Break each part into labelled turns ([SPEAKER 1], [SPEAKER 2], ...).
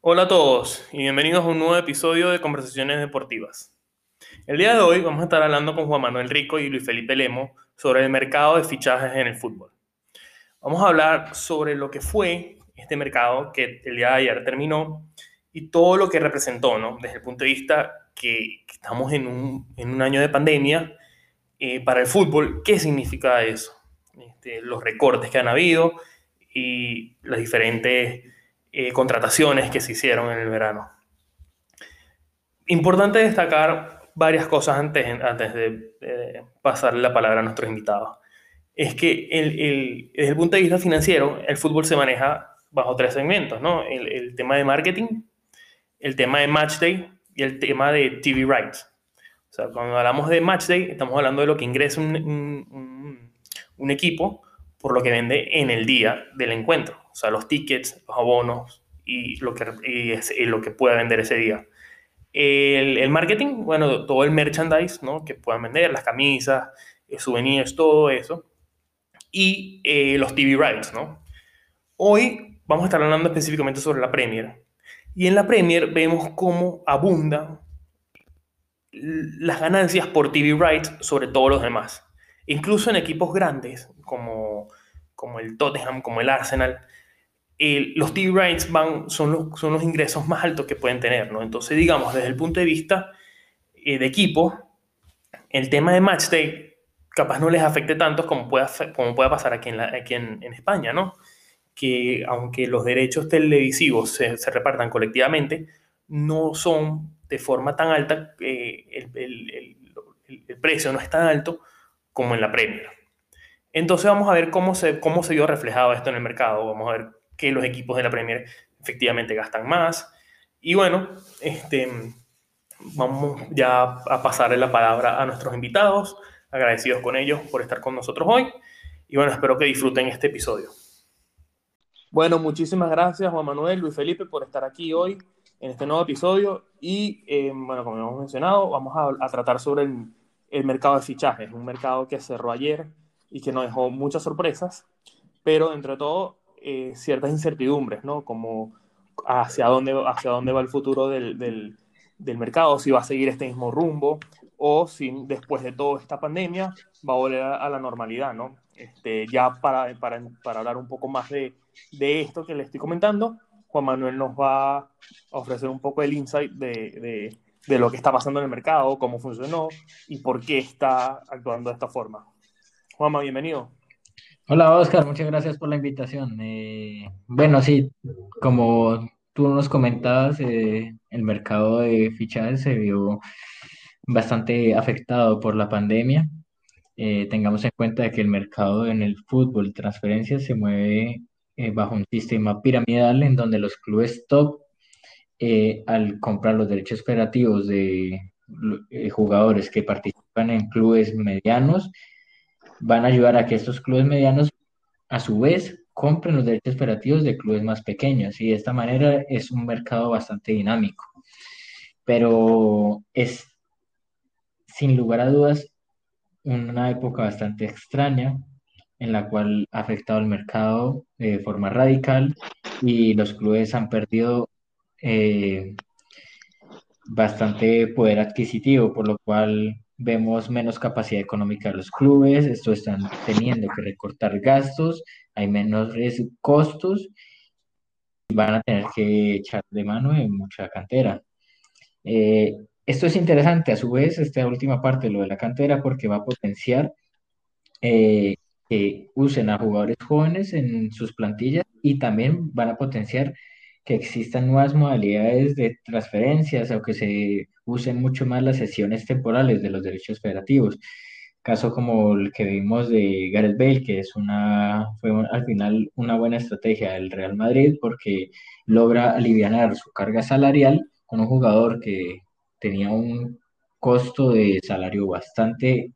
[SPEAKER 1] Hola a todos y bienvenidos a un nuevo episodio de Conversaciones Deportivas. El día de hoy vamos a estar hablando con Juan Manuel Rico y Luis Felipe Lemo sobre el mercado de fichajes en el fútbol. Vamos a hablar sobre lo que fue este mercado que el día de ayer terminó y todo lo que representó, ¿no? Desde el punto de vista que, estamos en un, en un, año de pandemia eh, para el fútbol, ¿qué significa eso? Este, los recortes que han habido y las diferentes eh, contrataciones que se hicieron en el verano. Importante destacar varias cosas antes, antes de, pasar la palabra a nuestros invitados. Es que el, desde el punto de vista financiero, el fútbol se maneja bajo tres segmentos, ¿no? El, tema de marketing, el tema de match day y el tema de TV rights. O sea, cuando hablamos de match day, estamos hablando de lo que ingresa un equipo por lo que vende en el día del encuentro. O sea, los tickets, los abonos y lo que, y es, lo que pueda vender ese día. El, marketing, bueno, todo el merchandise, ¿no? Que puedan vender, las camisas, eh, souvenirs, todo eso. Y eh, los TV rights, ¿no? Hoy vamos a estar hablando específicamente sobre la Premier. Y en la Premier vemos cómo abundan las ganancias por TV rights sobre todos los demás. Incluso en equipos grandes como, como el Tottenham, como el Arsenal, los TV rights van, son, los, son los ingresos más altos que pueden tener. ¿no? Entonces, digamos, desde el punto de vista eh, de equipo, el tema de match day capaz no les afecte tanto como pueda, como pueda pasar aquí, en, la, aquí en, en, España, ¿no? Que aunque los derechos televisivos se, se repartan colectivamente, no son de forma tan alta, eh, el, el, el, precio no es tan alto como en la Premier. Entonces vamos a ver cómo se, cómo se vio reflejado esto en el mercado. Vamos a ver que los equipos de la Premier efectivamente gastan más. Y bueno, este, vamos ya a pasarle la palabra a nuestros invitados, agradecidos con ellos por estar con nosotros hoy. Y bueno, espero que disfruten este episodio. Bueno, muchísimas gracias Juan Manuel, Luis Felipe por estar aquí hoy en este nuevo episodio. Y eh, bueno, como hemos mencionado, vamos a, tratar sobre el, el mercado de fichajes, un mercado que cerró ayer y que nos dejó muchas sorpresas, pero entre todo eh, ciertas incertidumbres, ¿no? Como hacia dónde, hacia dónde va el futuro del, del, mercado, si va a seguir este mismo rumbo o si después de toda esta pandemia va a volver a, la normalidad, ¿no? Este, ya para, para, para hablar un poco más de, de esto que le estoy comentando, Juan Manuel nos va a ofrecer un poco el insight de, de de lo que está pasando en el mercado, cómo funcionó y por qué está actuando de esta forma. Juanma, bienvenido.
[SPEAKER 2] Hola Oscar, muchas gracias por la invitación. Eh, bueno, sí, como tú nos comentabas, eh, el mercado de fichajes se vio bastante afectado por la pandemia. Eh, tengamos en cuenta que el mercado en el fútbol, transferencias, se mueve eh, bajo un sistema piramidal en donde los clubes top al comprar los derechos operativos de jugadores que participan en clubes medianos, van a ayudar a que estos clubes medianos, a su vez, compren los derechos operativos de clubes más pequeños. Y de esta manera es un mercado bastante dinámico. Pero es, sin lugar a dudas, una época bastante extraña en la cual ha afectado el mercado de forma radical y los clubes han perdido eh, bastante poder adquisitivo, por lo cual vemos menos capacidad económica de los clubes, esto están teniendo que recortar gastos, hay menos costos y van a tener que echar de mano en mucha cantera. Eh, esto es interesante, a su vez, esta última parte, lo de la cantera, porque va a potenciar eh, que usen a jugadores jóvenes en sus plantillas y también van a potenciar que existan nuevas modalidades de transferencias o que se usen mucho más las sesiones temporales de los derechos federativos. Caso como el que vimos de Gareth Bale, que es una, fue al final una buena estrategia del Real Madrid porque logra aliviar su carga salarial con un jugador que tenía un costo de salario bastante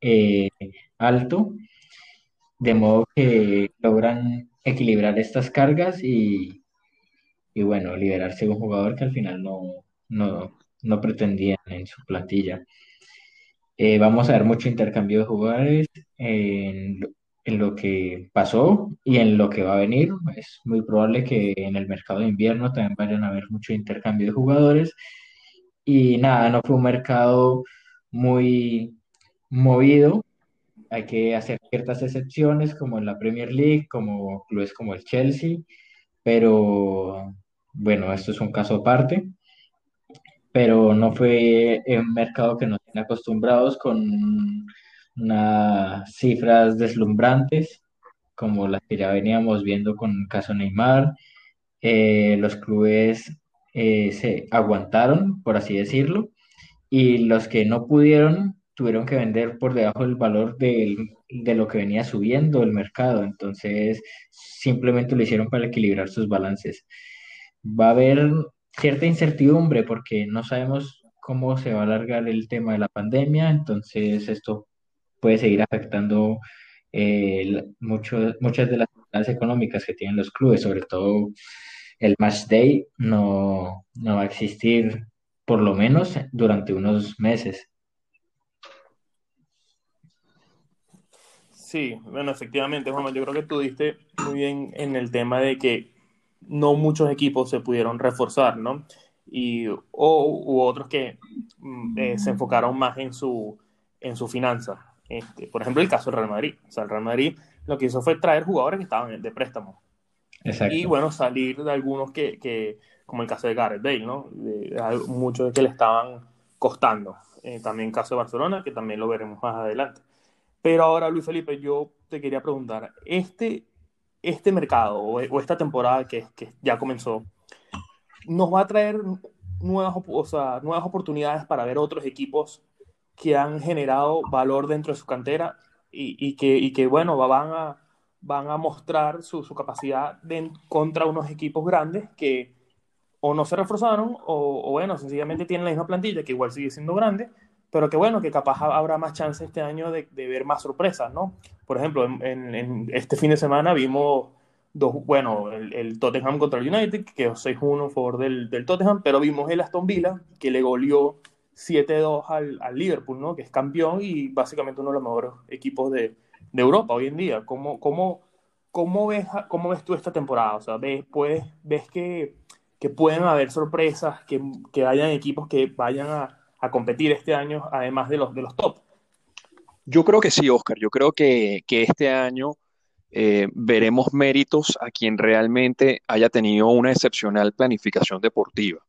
[SPEAKER 2] eh, alto, de modo que logran equilibrar estas cargas y y bueno, liberarse de un jugador que al final no, no, no pretendían en su plantilla. Eh, vamos a ver mucho intercambio de jugadores. En en lo que pasó y en lo que va a venir. Es muy probable que en el mercado de invierno también vayan a haber mucho intercambio de jugadores. Y nada, no fue un mercado muy movido. Hay que hacer ciertas excepciones, como en la Premier League, como clubes como el Chelsea, pero bueno, esto es un caso aparte pero no fue un mercado que nos tiene acostumbrados con unas cifras deslumbrantes, como las que ya veníamos viendo con el caso Neymar. Eh, los clubes eh, se aguantaron, por así decirlo, y los que no pudieron tuvieron que vender por debajo del valor de lo que venía subiendo el mercado. Entonces, simplemente lo hicieron para equilibrar sus balances. Va a haber cierta incertidumbre porque no sabemos cómo se va a alargar el tema de la pandemia, entonces esto puede seguir afectando eh, muchas de las actividades económicas que tienen los clubes, sobre todo el match day no, no va a existir por lo menos durante unos meses.
[SPEAKER 1] Sí, bueno, efectivamente, Juan, yo creo que tú muy bien en el tema de que no muchos equipos se pudieron reforzar, ¿no? Y, o, u otros que mm, eh, se enfocaron más en su, en su finanza. Este, por ejemplo, el caso del Real Madrid. O sea, el Real Madrid lo que hizo fue traer jugadores que estaban de préstamo. Exacto. Y bueno, salir de algunos que, que, como el caso de Gareth Bale, ¿no? De, muchos que le estaban costando. Eh, también el caso de Barcelona, que también lo veremos más adelante. Pero ahora, Luis Felipe, yo te quería preguntar, este este mercado o, esta temporada que, ya comenzó nos va a traer nuevas, o sea, nuevas oportunidades para ver otros equipos que han generado valor dentro de su cantera y, que, bueno, van a, van a mostrar su, su capacidad de, contra unos equipos grandes que o no se reforzaron o, o, bueno, sencillamente tienen la misma plantilla que igual sigue siendo grande, pero que bueno, que capaz habrá más chance este año de, de ver más sorpresas, ¿no? Por ejemplo, en, en, este fin de semana vimos dos, bueno, el, el Tottenham contra el United, que es 6-1 a favor del, del, Tottenham, pero vimos el Aston Villa, que le goleó 7-2 al, al, Liverpool, ¿no? Que es campeón y básicamente uno de los mejores equipos de, de Europa hoy en día. ¿Cómo, cómo, cómo, ves, ¿Cómo ves tú esta temporada? O sea, ¿ves, puedes, ves que, que pueden haber sorpresas, que, que hayan equipos que vayan a, a competir este año, además de los, de los top?
[SPEAKER 3] Yo creo que sí, Oscar. Yo creo que, que este año eh, veremos méritos a quien realmente haya tenido una excepcional planificación deportiva.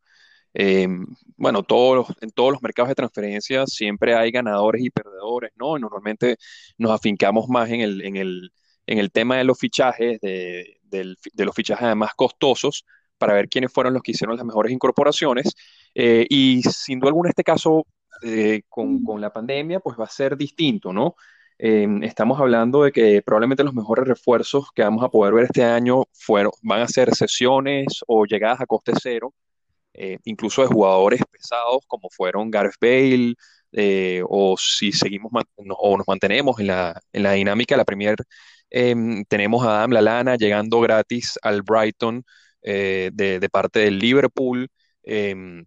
[SPEAKER 3] Eh, bueno, todos en todos los mercados de transferencias siempre hay ganadores y perdedores, ¿no? Normalmente nos afincamos más en el, en el, en el tema de los fichajes, de, de, de, los fichajes además costosos, para ver quiénes fueron los que hicieron las mejores incorporaciones. Eh, y sin duda alguna, este caso eh, con, con, la pandemia, pues va a ser distinto, ¿no? Eh, estamos hablando de que probablemente los mejores refuerzos que vamos a poder ver este año fueron, van a ser sesiones o llegadas a coste cero, eh, incluso de jugadores pesados como fueron Gareth Bale, eh, o si seguimos no, o nos mantenemos en la, en la dinámica de la Premier, em, tenemos a Adam Lalana llegando gratis al Brighton de, de, parte del Liverpool, em,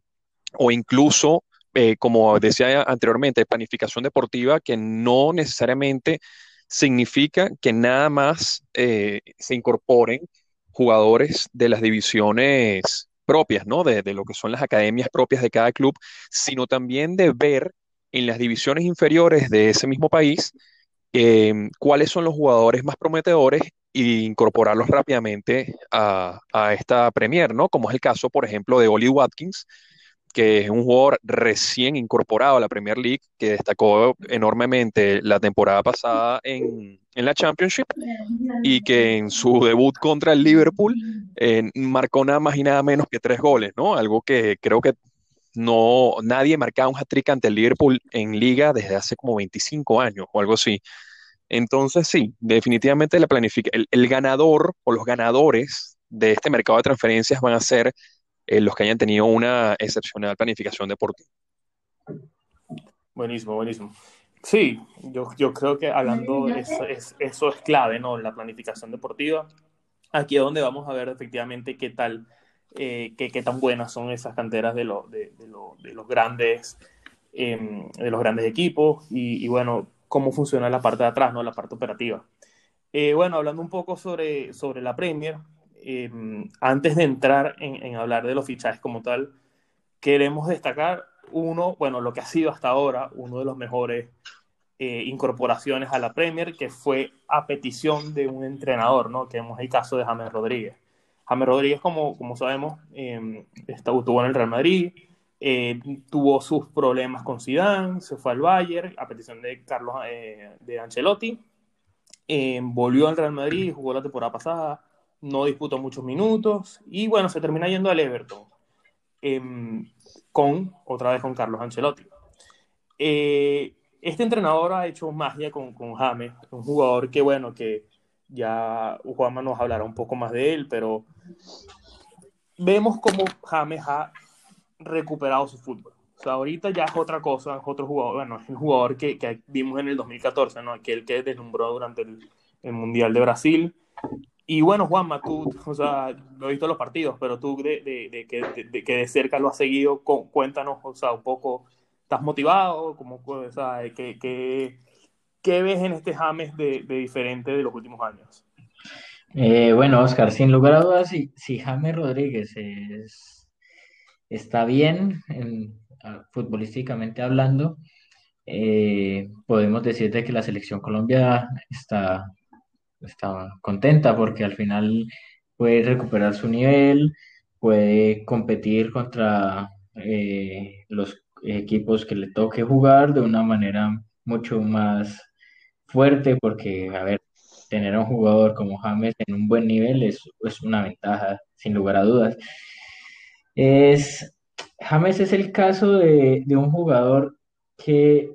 [SPEAKER 3] o incluso eh, como decía anteriormente, planificación deportiva que no necesariamente significa que nada más eh, se incorporen jugadores de las divisiones propias, ¿no? De, lo que son las academias propias de cada club, sino también de ver en las divisiones inferiores de ese mismo país eh, cuáles son los jugadores más prometedores incorporarlos rápidamente a, a, esta Premier, ¿no? Como es el caso, por ejemplo, de Oli Watkins, que es un jugador recién incorporado a la Premier League, que destacó enormemente la temporada pasada en, en la Championship y que en su debut contra el Liverpool eh, marcó nada más y nada menos que tres goles, ¿no? Algo que creo que no nadie marcaba un hat-trick ante el Liverpool en liga desde hace como 25 años o algo así. Entonces, sí, definitivamente la planifica el, el ganador o los ganadores de este mercado de transferencias van a ser eh, los que hayan tenido una excepcional planificación deportiva.
[SPEAKER 1] Buenísimo, buenísimo. Sí, yo, yo creo que hablando, eso es, eso es clave, ¿no? La planificación deportiva. Aquí es donde vamos a ver efectivamente qué tal, eh, qué, qué, tan buenas son esas canteras de, lo, de, de, lo, de los, grandes, eh, de los grandes equipos y, y, bueno, cómo funciona la parte de atrás, ¿no? La parte operativa. Eh, bueno, hablando un poco sobre, sobre la Premier, eh, antes de entrar en, en, hablar de los fichajes como tal, queremos destacar uno, bueno, lo que ha sido hasta ahora uno de los mejores eh, incorporaciones a la Premier, que fue a petición de un entrenador, ¿no? Que vemos el caso de James Rodríguez. James Rodríguez, como, como sabemos, eh, estuvo en el Real Madrid, eh, tuvo sus problemas con Zidane, se fue al Bayern a petición de Carlos eh, de Ancelotti, eh, volvió al Real Madrid, jugó la temporada pasada, no disputó muchos minutos y bueno, se termina yendo al Everton em, con otra vez con Carlos Ancelotti. Este entrenador ha hecho magia con, con James, un jugador que bueno, que ya Juanma nos hablará un poco más de él, pero vemos cómo James ha recuperado su fútbol. O sea, ahorita ya es otra cosa, es otro jugador, bueno, es el jugador que, que vimos en el 2014, ¿no? Aquel que deslumbró durante el, el, Mundial de Brasil. Y bueno, Juanma, tú, o sea, no he visto los partidos, pero tú de, de, de, que, de, que de cerca lo has seguido, cuéntanos, o sea, un poco, ¿estás motivado? ¿Cómo, o sea, ¿qué, qué, qué ves en este James de, diferente de los últimos años?
[SPEAKER 2] Eh, bueno, Oscar, sin lugar a dudas, si, si James Rodríguez es, está bien en, futbolísticamente hablando, eh, podemos decir de que la selección Colombia está, está contenta porque al final puede recuperar su nivel, puede competir contra eh, los equipos que le toque jugar de una manera mucho más fuerte porque, a ver, tener a un jugador como James en un buen nivel es, es una ventaja, sin lugar a dudas. Es, James es el caso de, de un jugador que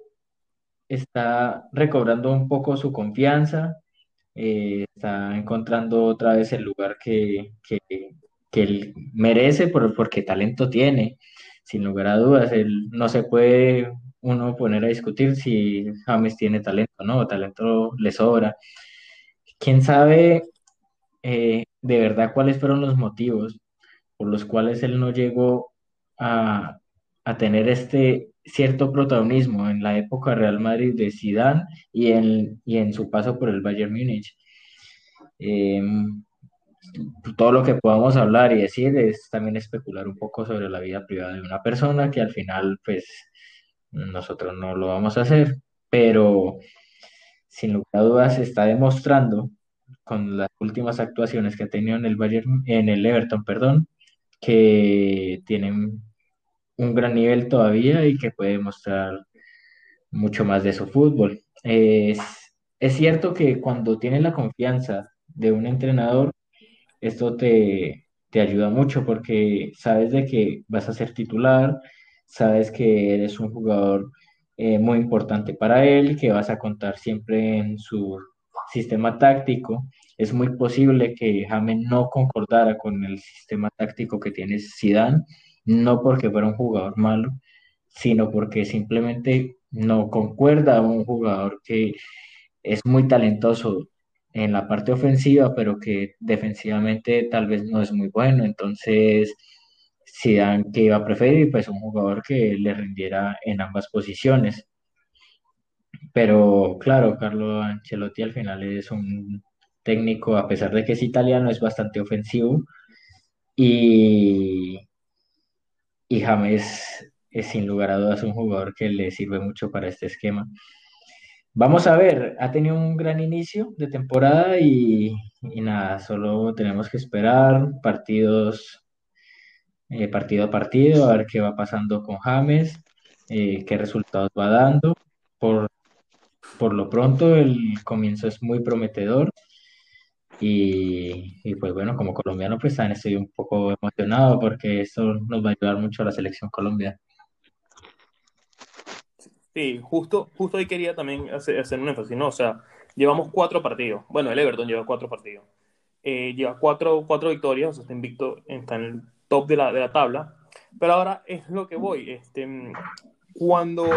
[SPEAKER 2] está recobrando un poco su confianza, eh, está encontrando otra vez el lugar que, que, él merece por, porque talento tiene, sin lugar a dudas. Él no se puede uno poner a discutir si James tiene talento, ¿no? Talento le sobra. ¿Quién sabe eh, de verdad cuáles fueron los motivos los cuales él no llegó a, a tener este cierto protagonismo en la época Real Madrid de Zidane y en, y en su paso por el Bayern Múnich. Eh, todo lo que podamos hablar y decir es también especular un poco sobre la vida privada de una persona que al final pues nosotros no lo vamos a hacer, pero sin lugar a dudas está demostrando con las últimas actuaciones que ha tenido en el Bayern, en el Everton, perdón, que tienen un gran nivel todavía y que puede mostrar mucho más de su fútbol. Es, es cierto que cuando tienes la confianza de un entrenador, esto te, te ayuda mucho porque sabes de que vas a ser titular, sabes que eres un jugador eh, muy importante para él, que vas a contar siempre en su sistema táctico. Es muy posible que James no concordara con el sistema táctico que tiene Zidane, no porque fuera un jugador malo, sino porque simplemente no concuerda a un jugador que es muy talentoso en la parte ofensiva, pero que defensivamente tal vez no es muy bueno. Entonces, Zidane que iba a preferir, pues un jugador que le rindiera en ambas posiciones. Pero claro, Carlo Ancelotti al final es un técnico, a pesar de que es italiano, es bastante ofensivo. Y, y James es sin lugar a dudas un jugador que le sirve mucho para este esquema. Vamos a ver, ha tenido un gran inicio de temporada y, nada, solo tenemos que esperar partidos, eh, partido a partido, a ver qué va pasando con James, eh, qué resultados va dando. Por, por lo pronto, el comienzo es muy prometedor y, y, pues bueno, como colombiano, pues también estoy un poco emocionado porque esto nos va a ayudar mucho a la selección colombiana.
[SPEAKER 1] Sí, justo, justo ahí quería también hacer, hacer un énfasis, ¿no? O sea, llevamos cuatro partidos. Bueno, el Everton lleva cuatro partidos. Eh, lleva cuatro, cuatro victorias, o sea, está invicto, está en el top de la, de la tabla. Pero ahora es lo que voy. Este, cuando,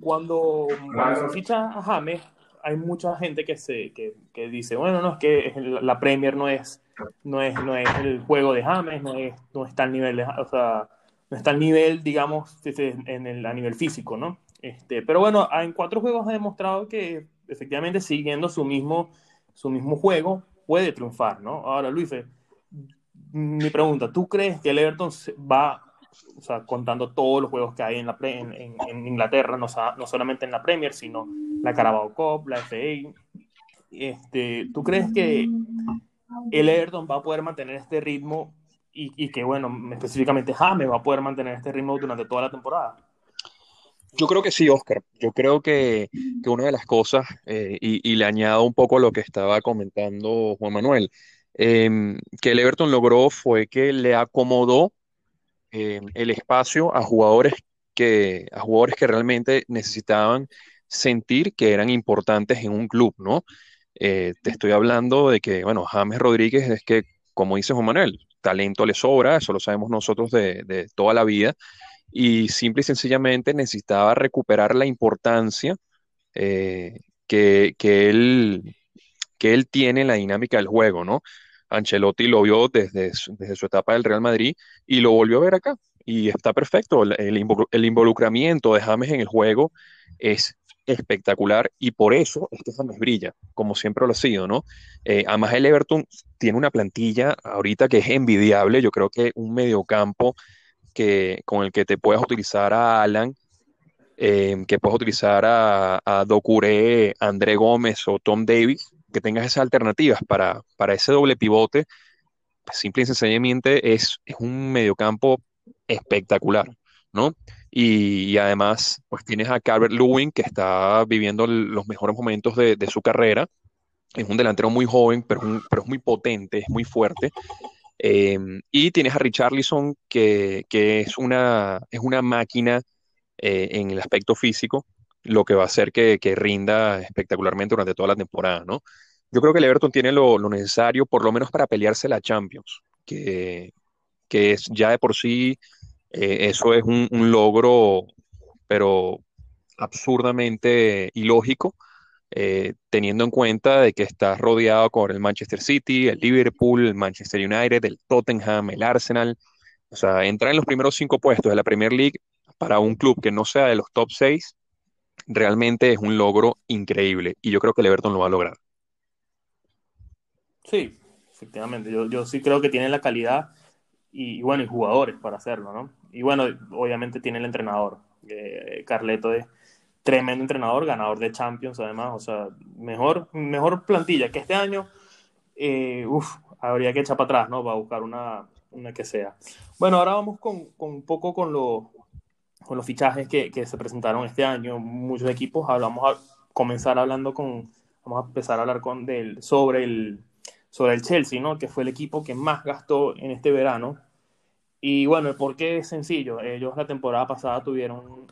[SPEAKER 1] cuando, cuando se ficha a James, hay mucha gente que, se, que, que dice, bueno, no, es que la Premier no es, no es, no es el juego de James, no, es, no está al nivel, o sea, no está al nivel, digamos, en el, a nivel físico, ¿no? Este, pero bueno, en cuatro juegos ha demostrado que efectivamente siguiendo su mismo su mismo juego, puede triunfar, ¿no? Ahora, Luis, mi pregunta, ¿tú crees que el Everton va, o sea, contando todos los juegos que hay en, la en, Inglaterra, no, no, solamente en la Premier, sino la Carabao Cup, la FA, este, ¿tú crees que el Everton va a poder mantener este ritmo y, y que, bueno, específicamente James va a poder mantener este ritmo durante toda la temporada?
[SPEAKER 3] Yo creo que sí, Oscar. Yo creo que, que una de las cosas, eh, y, y, le añado un poco a lo que estaba comentando Juan Manuel, em, que el Everton logró fue que le acomodó em, el espacio a jugadores que, a jugadores que realmente necesitaban sentir que eran importantes en un club, ¿no? Eh, te estoy hablando de que, bueno, James Rodríguez es que, como dice Juan Manuel, talento le sobra, eso lo sabemos nosotros de, de toda la vida y simple y sencillamente necesitaba recuperar la importancia eh, que, él, que él tiene en la dinámica del juego, ¿no? Ancelotti lo vio desde, desde su etapa del Real Madrid y lo volvió a ver acá. Y está perfecto. El, involucramiento de James en el juego es espectacular y por eso es que James brilla, como siempre lo ha sido, ¿no? Eh, además, el Everton tiene una plantilla ahorita que es envidiable. Yo creo que un mediocampo que, con el que te puedas utilizar a Alan, em, que puedas utilizar a, a André Gómez o Tom Davis, que tengas esas alternativas para, para ese doble pivote, simple y sencillamente es, es un mediocampo espectacular, ¿no? Y, además, pues tienes a Calvert Lewin, que está viviendo los mejores momentos de, su carrera. Es un delantero muy joven, pero, es muy potente, es muy fuerte. Em, y tienes a Richarlison, que, que es, una, es una máquina eh, en el aspecto físico, lo que va a hacer que, que, rinda espectacularmente durante toda la temporada, ¿no? Yo creo que el Everton tiene lo, lo necesario, por lo menos para pelearse la Champions, que, que es ya de por sí, eh, eso es un, un logro, pero absurdamente ilógico eh, teniendo en cuenta de que estás rodeado con el Manchester City, el Liverpool, el Manchester United, el Tottenham, el Arsenal. O sea, entrar en los primeros cinco puestos de la Premier League para un club que no sea de los top seis, realmente es un logro increíble. Y yo creo que el Everton lo va a lograr.
[SPEAKER 1] Sí, efectivamente. Yo, yo sí creo que tiene la calidad y, bueno, y jugadores para hacerlo, ¿no? Y bueno, obviamente tiene el entrenador. Eh, Carleto es tremendo entrenador, ganador de Champions además, o sea, mejor, mejor plantilla que este año, eh, uf, habría que echar para atrás, ¿no? Para buscar una, una que sea. Bueno, ahora vamos con, con un poco con, lo, con los fichajes que, que, se presentaron este año, muchos equipos, hablamos a comenzar hablando con, vamos a empezar a hablar con del, sobre, el, sobre el Chelsea, ¿no? Que fue el equipo que más gastó en este verano. Y bueno, el porqué es sencillo. Ellos la temporada pasada tuvieron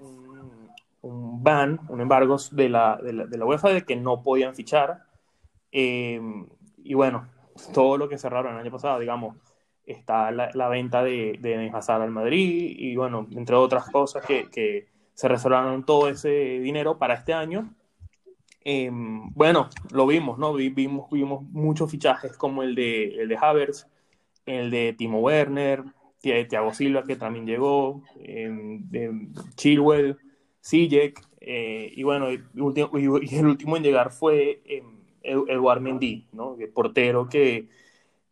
[SPEAKER 1] un ban, un embargo de la, de la, de la UEFA de que no podían fichar. Eh, y bueno, todo lo que cerraron el año pasado, digamos, está la, venta de, de al Madrid y bueno, entre otras cosas que, que se reservaron todo ese dinero para este año. Eh, bueno, lo vimos, ¿no? Vimos, vimos muchos fichajes como el de, el de Havertz, el de Timo Werner, Thiago Silva que también llegó, eh, Chilwell, Sijek, y bueno, el último, y el último en llegar fue eh, Eduard Mendy, ¿no? El portero que,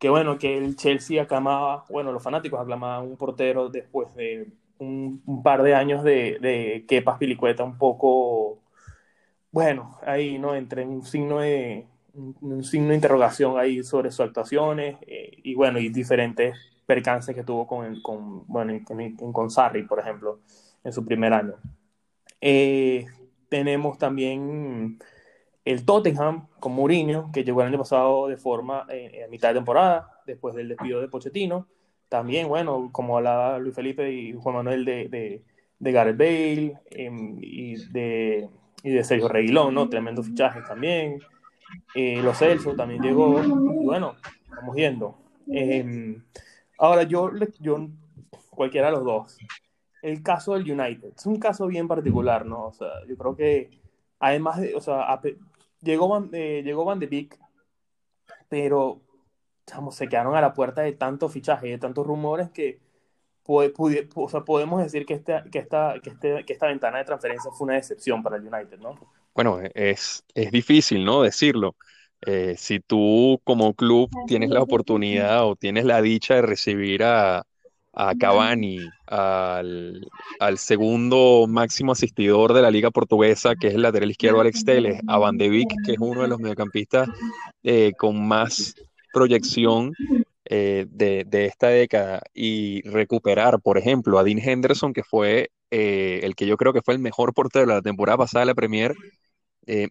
[SPEAKER 1] que, bueno, que el Chelsea aclamaba, bueno, los fanáticos aclamaban un portero después de un, par de años de, de Kepa Pilicueta un poco, bueno, ahí, ¿no? Entre un signo de, un, signo de interrogación ahí sobre sus actuaciones eh, y bueno, y diferentes percances que tuvo con, con bueno, con Sarri, por ejemplo, en su primer año. Eh, tenemos también el Tottenham con Mourinho, que llegó el año pasado de forma eh, a mitad de temporada, después del despido de Pochettino. También, bueno, como hablaba Luis Felipe y Juan Manuel de, de, Gareth Bale em, y, de, Sergio Reguilón, ¿no? Tremendo fichaje también. Eh, los Celso también llegó. Bueno, vamos viendo. Em, ahora, yo, yo, cualquiera de los dos, el caso del United. Es un caso bien particular, ¿no? O sea, yo creo que además de, llegó, Van, eh, llegó Van de Beek, pero digamos, se quedaron a la puerta de tantos fichajes, de tantos rumores que puede, o sea, podemos decir que, este, que, esta, que, este, que esta ventana de transferencia fue una decepción para el United, ¿no?
[SPEAKER 3] Bueno, es, es difícil, ¿no? Decirlo, Eh, si tú como club tienes la oportunidad o tienes la dicha de recibir a, a Cavani, al, al segundo máximo asistidor de la Liga Portuguesa, que es el lateral izquierdo Alex Telles, a Van de Beek, que es uno de los mediocampistas eh, con más proyección eh, de, de esta década, y recuperar, por ejemplo, a Dean Henderson, que fue eh, el que yo creo que fue el mejor portero de la temporada pasada de la Premier,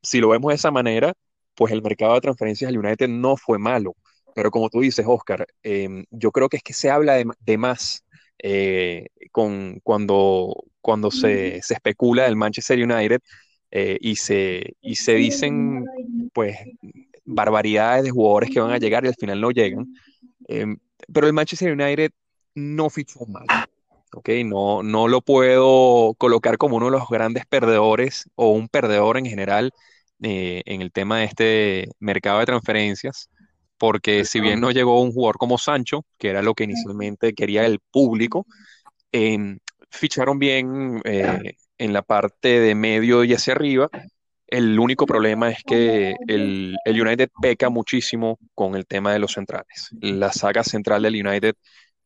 [SPEAKER 3] si lo vemos de esa manera, pues el mercado de transferencias del United no fue malo. Pero como tú dices, Oscar, em, yo creo que es que se habla de, de más eh, con, cuando, cuando se, se especula del Manchester United eh, y, se, y se dicen pues barbaridades de jugadores que van a llegar y al final no llegan. Em, pero el Manchester United no fichó mal. ¿ok? No, no lo puedo colocar como uno de los grandes perdedores o un perdedor en general eh, en el tema de este mercado de transferencias, porque si bien no llegó un jugador como Sancho, que era lo que inicialmente quería el público, em, ficharon bien eh, en la parte de medio y hacia arriba. El único problema es que el, el United peca muchísimo con el tema de los centrales. La saga central del United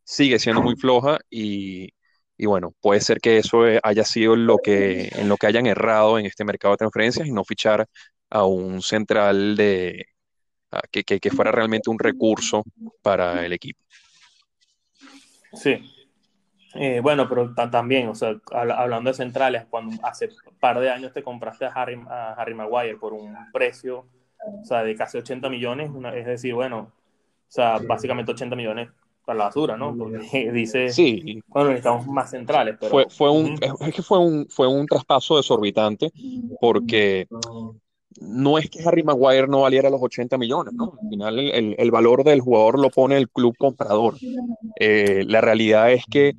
[SPEAKER 3] sigue siendo muy floja y, y bueno, puede ser que eso eh, haya sido lo que, en lo que hayan errado en este mercado de transferencias y no fichar a un central de, que, que- que fuera realmente un recurso para el equipo.
[SPEAKER 1] Sí. Eh, bueno, pero ta- también, o sea, habla- hablando de centrales, cuando hace un par de años te compraste a Harry, a Harry Maguire por un precio, o sea, de casi 80 millones, una- es decir, bueno, o sea, básicamente 80 millones para la basura, ¿no? Porque dice,
[SPEAKER 3] Sí,
[SPEAKER 1] bueno, necesitamos más centrales, pero...
[SPEAKER 3] fue, fue un, es que fue un, fue un traspaso desorbitante porque no es que Harry Maguire no valiera los 80 millones, ¿no? Al final el, el- el valor del jugador lo pone el club comprador. Eh, la realidad es que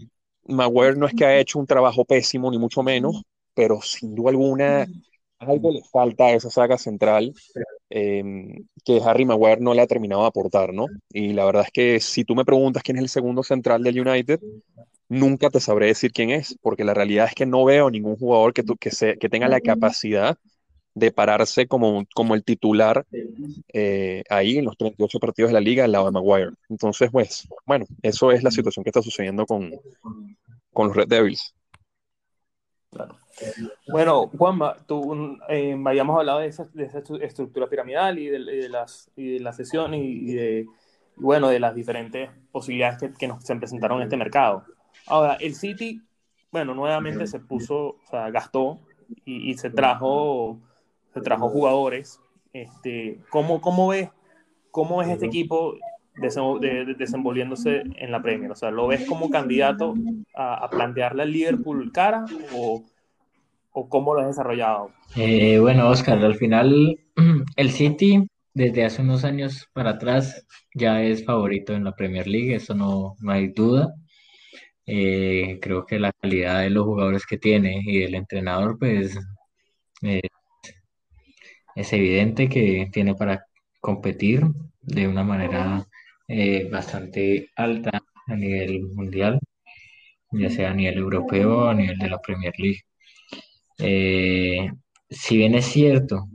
[SPEAKER 3] Maguire no es que ha hecho un trabajo pésimo, ni mucho menos, pero sin duda alguna algo le falta a esa saga central eh, que Harry Maguire no le ha terminado de aportar, ¿no? Y la verdad es que si tú me preguntas quién es el segundo central del United, nunca te sabré decir quién es, porque la realidad es que no veo ningún jugador que, tu- que, se- que tenga la capacidad de pararse como, como el titular eh, ahí en los 38 partidos de la liga al lado de Maguire. Entonces, pues, bueno, eso es la situación que está sucediendo con, con los Red Devils.
[SPEAKER 1] Claro. Bueno, Juanma, tú eh, habíamos hablado de esa, de esa estru- estructura piramidal y de, de las, y de las sesiones y, y de, y bueno, de las diferentes posibilidades que, que nos se presentaron en este mercado. Ahora, el City, bueno, nuevamente se puso, o sea, gastó y, y se trajo, se trajo jugadores. Este, ¿cómo, cómo ves, cómo ves este equipo desenvolviéndose en la Premier? O sea, ¿lo ves como candidato a, a plantearle al Liverpool cara o, o cómo lo has desarrollado?
[SPEAKER 2] Eh, bueno, Oscar, al final el City desde hace unos años para atrás ya es favorito en la Premier League, eso no, no hay duda. Eh, creo que la calidad de los jugadores que tiene y del entrenador, pues eh, es evidente que tiene para competir de una manera eh, bastante alta a nivel mundial, ya sea a nivel europeo o a nivel de la Premier League. Eh, si bien es cierto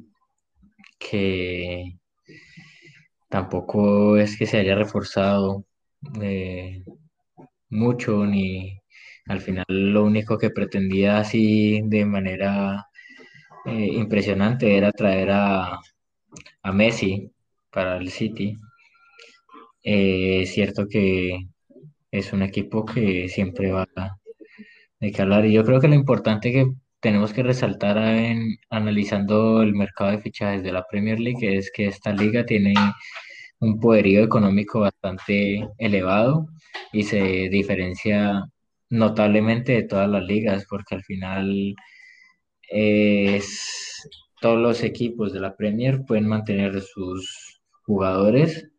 [SPEAKER 2] que tampoco es que se haya reforzado eh, mucho, ni al final lo único que pretendía así de manera eh, impresionante era traer a, a Messi para el City. Eh, es cierto que es un equipo que siempre va de qué hablar y yo creo que lo importante que tenemos que resaltar en analizando el mercado de fichajes de la Premier League es que esta liga tiene un poderío económico bastante elevado y se diferencia notablemente de todas las ligas, porque al final es, todos los equipos de la Premier pueden mantener sus jugadores,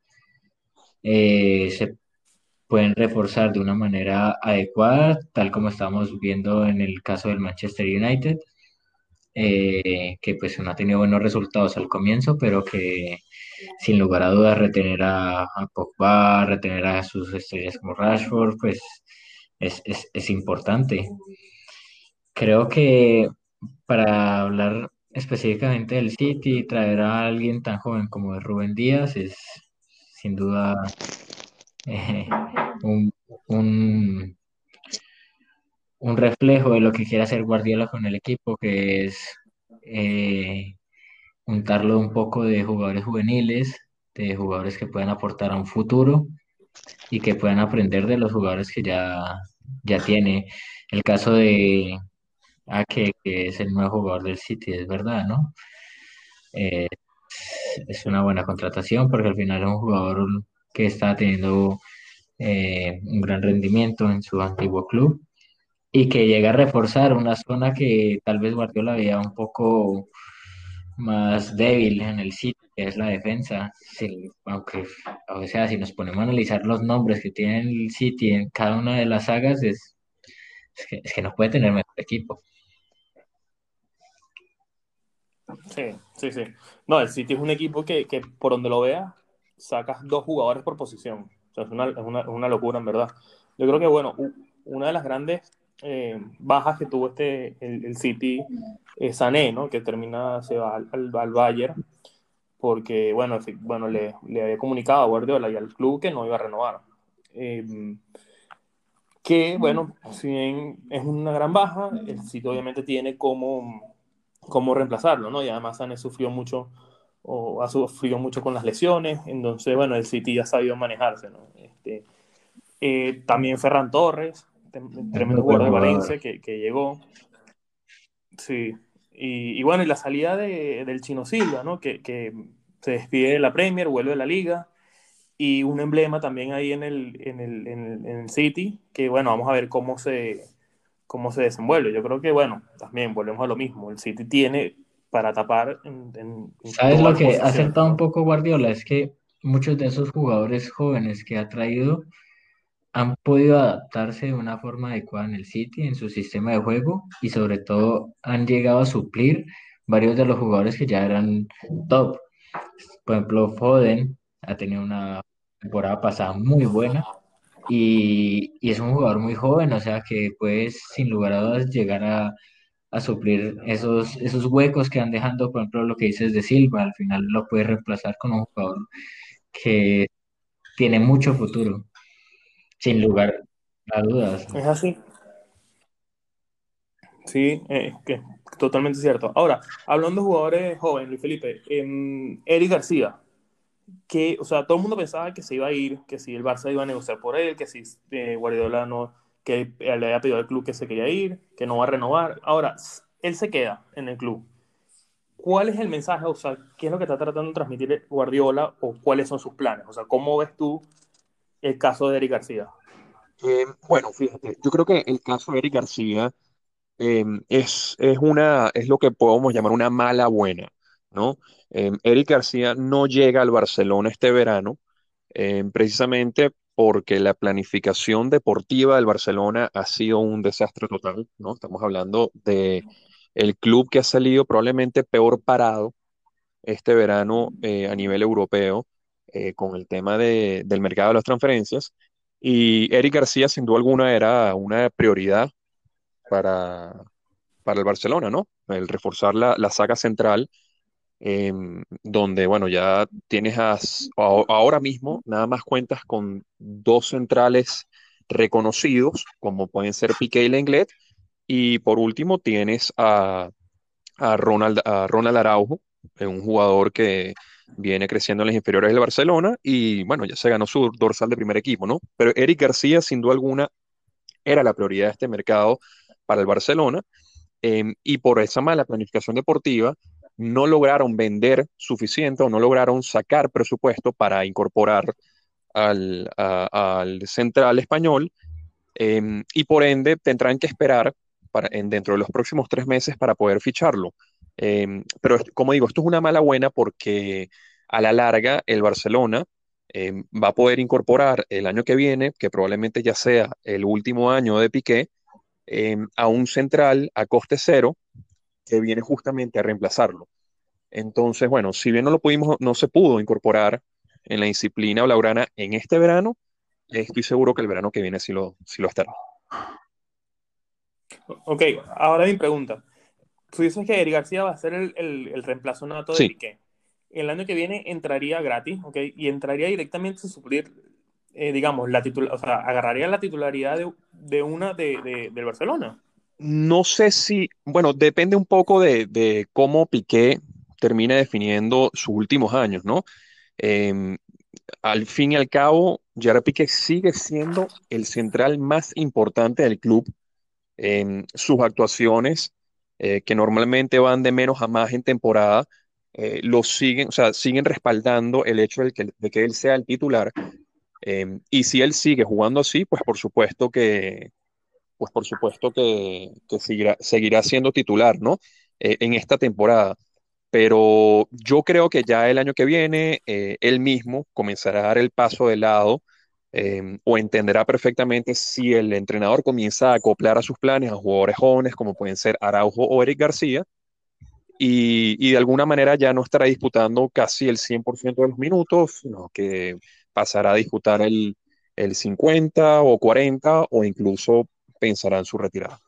[SPEAKER 2] eh, se pueden reforzar de una manera adecuada, tal como estamos viendo en el caso del Manchester United, eh, que pues no ha tenido buenos resultados al comienzo, pero que sin lugar a dudas retener a, a Pogba, retener a sus estrellas como Rashford, pues es, es, es importante. Creo que para hablar específicamente del City, traer a alguien tan joven como Rubén Díaz es sin duda eh, un, un, un, reflejo de lo que quiere hacer Guardiola con el equipo, que es eh, untarlo un poco de jugadores juveniles, de jugadores que puedan aportar a un futuro y que puedan aprender de los jugadores que ya, ya tiene. El caso de Ake, que es el nuevo jugador del City, es verdad, ¿no? Eh, es una buena contratación porque al final es un jugador que está teniendo eh, un gran rendimiento en su antiguo club y que llega a reforzar una zona que tal vez Guardiola veía un poco más débil en el sitio, que es la defensa. aunque, o sea, si nos ponemos a analizar los nombres que tiene el City en cada una de las sagas, es, es, que, no puede tener mejor equipo.
[SPEAKER 1] Sí, sí, sí. No, el City es un equipo que, que por donde lo veas, sacas dos jugadores por posición. O sea, es una, es una, una locura, en verdad. Yo creo que, bueno, una de las grandes eh, bajas que tuvo este, el, City eh, Sané, ¿no? que termina, se va al, al, Bayern, porque bueno, bueno le, le, había comunicado a Guardiola y al club que no iba a renovar. Eh, que bueno, si bien es una gran baja, el City obviamente tiene cómo, cómo reemplazarlo, ¿no? Y además Sané sufrió mucho o ha sufrido mucho con las lesiones, entonces bueno, el City ya ha sabido manejarse, ¿no? Este, eh, también Ferran Torres, tremendo jugador de Valencia que, que, llegó. Sí. Y, y, bueno, y la salida de, del Chino Silva, ¿no? Que, que, se despide de la Premier, vuelve a la liga. Y un emblema también ahí en el, en el, en el, City, que bueno, vamos a ver cómo se, cómo se desenvuelve. Yo creo que, bueno, también volvemos a lo mismo. El City tiene para tapar en,
[SPEAKER 2] ¿Sabes lo que ha acertado un poco Guardiola? Es que muchos de esos jugadores jóvenes que ha traído han podido adaptarse de una forma adecuada en el City, en su sistema de juego y sobre todo han llegado a suplir varios de los jugadores que ya eran top. Por ejemplo, Foden ha tenido una temporada pasada muy buena y, y es un jugador muy joven, o sea que puede sin lugar a dudas llegar a, a suplir esos, esos huecos que han dejando, por ejemplo, lo que dices de Silva, al final lo puede reemplazar con un jugador que tiene mucho futuro. Sin lugar a dudas.
[SPEAKER 1] Es así. Sí, es que totalmente cierto. Ahora, hablando de jugadores jóvenes, Luis Felipe, eh, Eric García, que, o sea, todo el mundo pensaba que se iba a ir, que si el Barça iba a negociar por él, que si eh, Guardiola no, que le había pedido al club que se quería ir, que no va a renovar. Ahora, él se queda en el club. ¿Cuál es el mensaje? O sea, ¿qué es lo que está tratando de transmitir Guardiola o cuáles son sus planes? O sea, ¿cómo ves tú el caso de Eric García?
[SPEAKER 3] Eh, bueno, fíjate, yo creo que el caso de Eric García eh, es, es, una, es lo que podemos llamar una mala buena, ¿no? Eh, Eric García no llega al Barcelona este verano, precisamente porque la planificación deportiva del Barcelona ha sido un desastre total, ¿no? Estamos hablando de el club que ha salido probablemente peor parado este verano a nivel europeo eh, con el tema de, del mercado de las transferencias. Y Eric García, sin duda alguna, era una prioridad para, para el Barcelona, ¿no? El reforzar la, la saga central, em, donde, bueno, ya tienes ahora mismo, nada más cuentas con dos centrales reconocidos, como pueden ser Piqué y Lenglet, y por último tienes a, a, Ronald, a Ronald Araujo, un jugador que viene creciendo en las inferiores del Barcelona y bueno, ya se ganó su dorsal de primer equipo, ¿no? Pero Eric García, sin duda alguna, era la prioridad de este mercado para el Barcelona em, y por esa mala planificación deportiva no lograron vender suficiente o no lograron sacar presupuesto para incorporar al, al central español em, y por ende tendrán que esperar para, en, dentro de los próximos tres meses para poder ficharlo. Em, pero como digo, esto es una mala buena porque a la larga el Barcelona em, va a poder incorporar el año que viene, que probablemente ya sea el último año de Piqué, a un central a coste cero que viene justamente a reemplazarlo. Entonces, bueno, si bien no lo pudimos, no se pudo incorporar en la disciplina blaugrana en este verano, estoy seguro que el verano que viene sí lo, sí lo estará.
[SPEAKER 1] Ok, ahora mi pregunta tú dices que Eric García va a ser el, el, reemplazo nato de
[SPEAKER 3] sí.
[SPEAKER 1] Piqué. El año que viene entraría gratis, ¿ok? Y entraría directamente a suplir, eh, digamos, la titular, o sea, agarraría la titularidad de, de una de, de, del Barcelona.
[SPEAKER 3] No sé si, bueno, depende un poco de, cómo Piqué termine definiendo sus últimos años, ¿no? Eh, al fin y al cabo, Gerard Piqué sigue siendo el central más importante del club sus actuaciones, eh, que normalmente van de menos a más en temporada, eh, lo siguen, o sea, siguen respaldando el hecho de que, él sea el titular. Eh, y si él sigue jugando así, pues por supuesto que, pues por supuesto que, seguirá, seguirá siendo titular, ¿no? Eh, en esta temporada. Pero yo creo que ya el año que viene eh, él mismo comenzará a dar el paso de lado eh, o entenderá perfectamente si el entrenador comienza a acoplar a sus planes a jugadores jóvenes como pueden ser Araujo o Eric García y, y de alguna manera ya no estará disputando casi el 100% de los minutos, sino que pasará a disputar el, el 50 o 40 o incluso pensará en su retirada.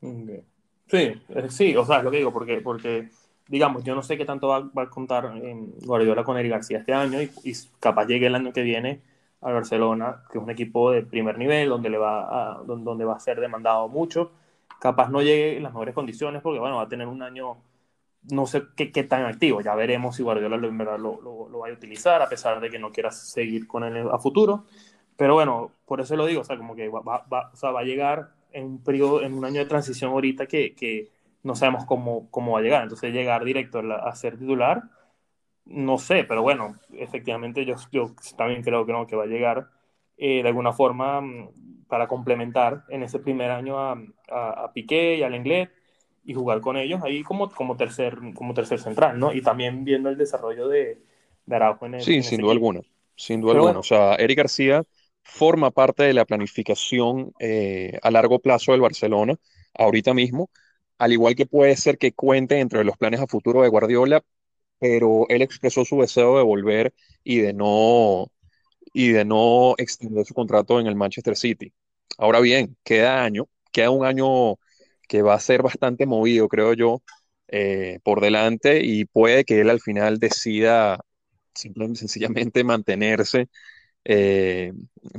[SPEAKER 1] Okay. Sí, sí, o sea, es lo que digo, porque, porque digamos, yo no sé qué tanto va, va a contar en Guardiola con Eric García este año y, y, capaz llegue el año que viene a Barcelona, que es un equipo de primer nivel, donde, le va a, donde va a ser demandado mucho. Capaz no llegue en las mejores condiciones porque, bueno, va a tener un año, no sé qué, qué tan activo. Ya veremos si Guardiola lo, lo, lo, lo, va a utilizar, a pesar de que no quiera seguir con él a futuro. Pero bueno, por eso lo digo, o sea, como que va, va, o sea, va a llegar en un periodo, en un año de transición ahorita que, que no sabemos cómo, cómo va a llegar. Entonces, llegar directo a, la, a, ser titular, no sé, pero bueno, efectivamente yo, yo también creo que, no, que va a llegar eh, de alguna forma mm, para complementar en ese primer año a, a, a Piqué y al Lenglet y jugar con ellos ahí como, como, tercer, como tercer central, ¿no? Y también viendo el desarrollo de, de Araujo en el
[SPEAKER 3] Sí,
[SPEAKER 1] en
[SPEAKER 3] sin duda alguna, sin duda alguna. Bueno. O sea, Eric García forma parte de la planificación eh, a largo plazo del Barcelona ahorita mismo, al igual que puede ser que cuente entre los planes a futuro de Guardiola, pero él expresó su deseo de volver y de no y de no extender su contrato en el Manchester City. Ahora bien, queda año, queda un año que va a ser bastante movido, creo yo, eh, por delante y puede que él al final decida simplemente sencillamente mantenerse eh,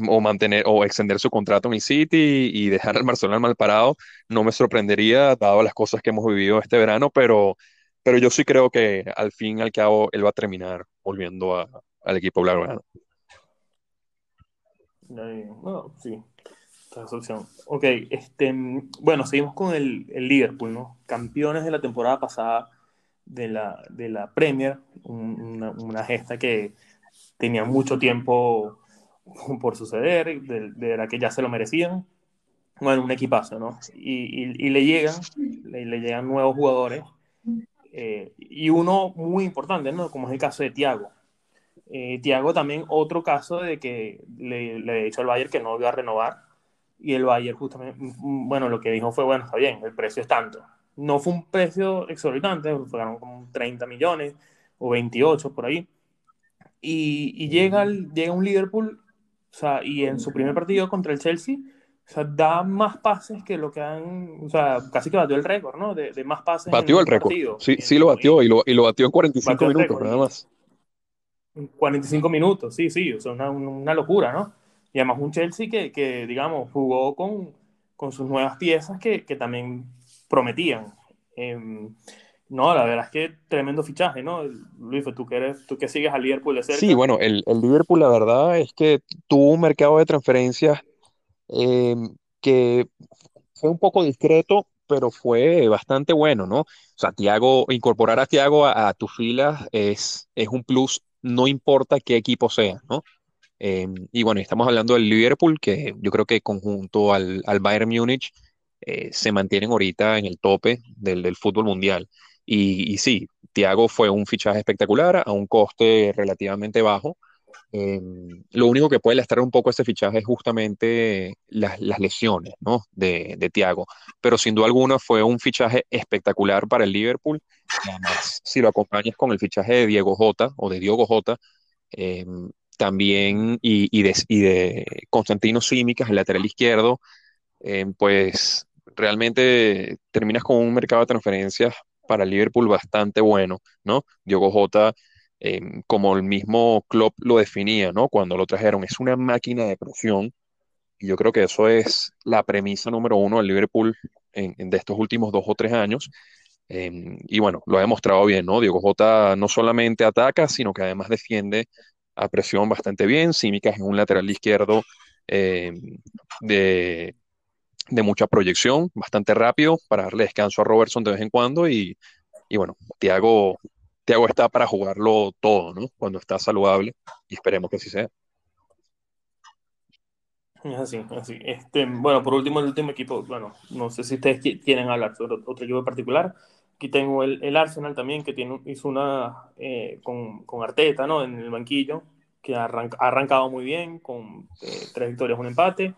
[SPEAKER 3] o mantener o extender su contrato en el City y, y dejar al Barcelona mal parado, no me sorprendería, dado las cosas que hemos vivido este verano, pero, pero yo sí creo que al fin y al cabo él va a terminar volviendo a, al equipo blaugrana.
[SPEAKER 1] No, sí, es opción. Ok, este, bueno, seguimos con el, el, Liverpool, ¿no? Campeones de la temporada pasada de la, de la Premier, una, una gesta que tenía mucho tiempo por suceder, de, de, la que ya se lo merecían. Bueno, un equipazo, ¿no? Y, y, y le llegan, le, le, llegan nuevos jugadores, eh, y uno muy importante, ¿no? Como es el caso de Thiago. Eh, Thiago también otro caso de que le, le dicho al Bayern que no iba a renovar, y el Bayern justamente, bueno, lo que dijo fue, bueno, está bien, el precio es tanto. No fue un precio exorbitante, fueron como 30 millones o 28 por ahí, y, y llega, el, llega un Liverpool, o sea, y en su primer partido contra el Chelsea, o sea, da más pases que lo que han, o sea, casi que batió el récord, ¿no? De, de, más pases.
[SPEAKER 3] Batió el récord. Sí, sí lo batió y lo, y lo batió en 45 minutos, récord, nada más.
[SPEAKER 1] 45 minutos, sí, sí, o sea, una, una locura, ¿no? Y además un Chelsea que, que digamos, jugó con, con sus nuevas piezas que, que también prometían. Eh, no, la verdad es que tremendo fichaje, ¿no? Luis, tú que, eres, tú que sigues al Liverpool de cerca.
[SPEAKER 3] Sí, bueno, el, el Liverpool la verdad es que tuvo un mercado de transferencias eh, que fue un poco discreto, pero fue bastante bueno, ¿no? O sea, Thiago, incorporar a Thiago a, a tus filas es, es un plus, no importa qué equipo sea, ¿no? Eh, y bueno, estamos hablando del Liverpool, que yo creo que conjunto al, al Bayern Múnich eh, se mantienen ahorita en el tope del, del fútbol mundial. Y, sí, Thiago fue un fichaje espectacular a un coste relativamente bajo. Eh, lo único que puede lastrar un poco ese fichaje es justamente las, lesiones ¿no? de, de Thiago. Pero sin duda alguna fue un fichaje espectacular para el Liverpool. Y además, si lo acompañas con el fichaje de Diego Jota o de Diogo Jota, eh, también y, de, Constantino Símicas, el lateral izquierdo, eh, pues realmente terminas con un mercado de transferencias para Liverpool bastante bueno, ¿no? Diogo Jota, em, como el mismo Klopp lo definía, ¿no? Cuando lo trajeron, es una máquina de presión. Y yo creo que eso es la premisa número uno del Liverpool en, de estos últimos dos o tres años. Em, y bueno, lo ha demostrado bien, ¿no? Diogo Jota no solamente ataca, sino que además defiende a presión bastante bien. Simicas es un lateral izquierdo em, de, de mucha proyección, bastante rápido para darle descanso a Robertson de vez en cuando y, y bueno, Thiago, Thiago está para jugarlo todo, ¿no? Cuando está saludable y esperemos que así sea.
[SPEAKER 1] Es así, así. Este, bueno, por último, el último equipo, bueno, no sé si ustedes quieren hablar sobre otro equipo en particular. Aquí tengo el, el Arsenal también, que tiene, hizo una eh, con, con, Arteta, ¿no? En el banquillo, que ha arrancado muy bien, con eh, tres victorias, un empate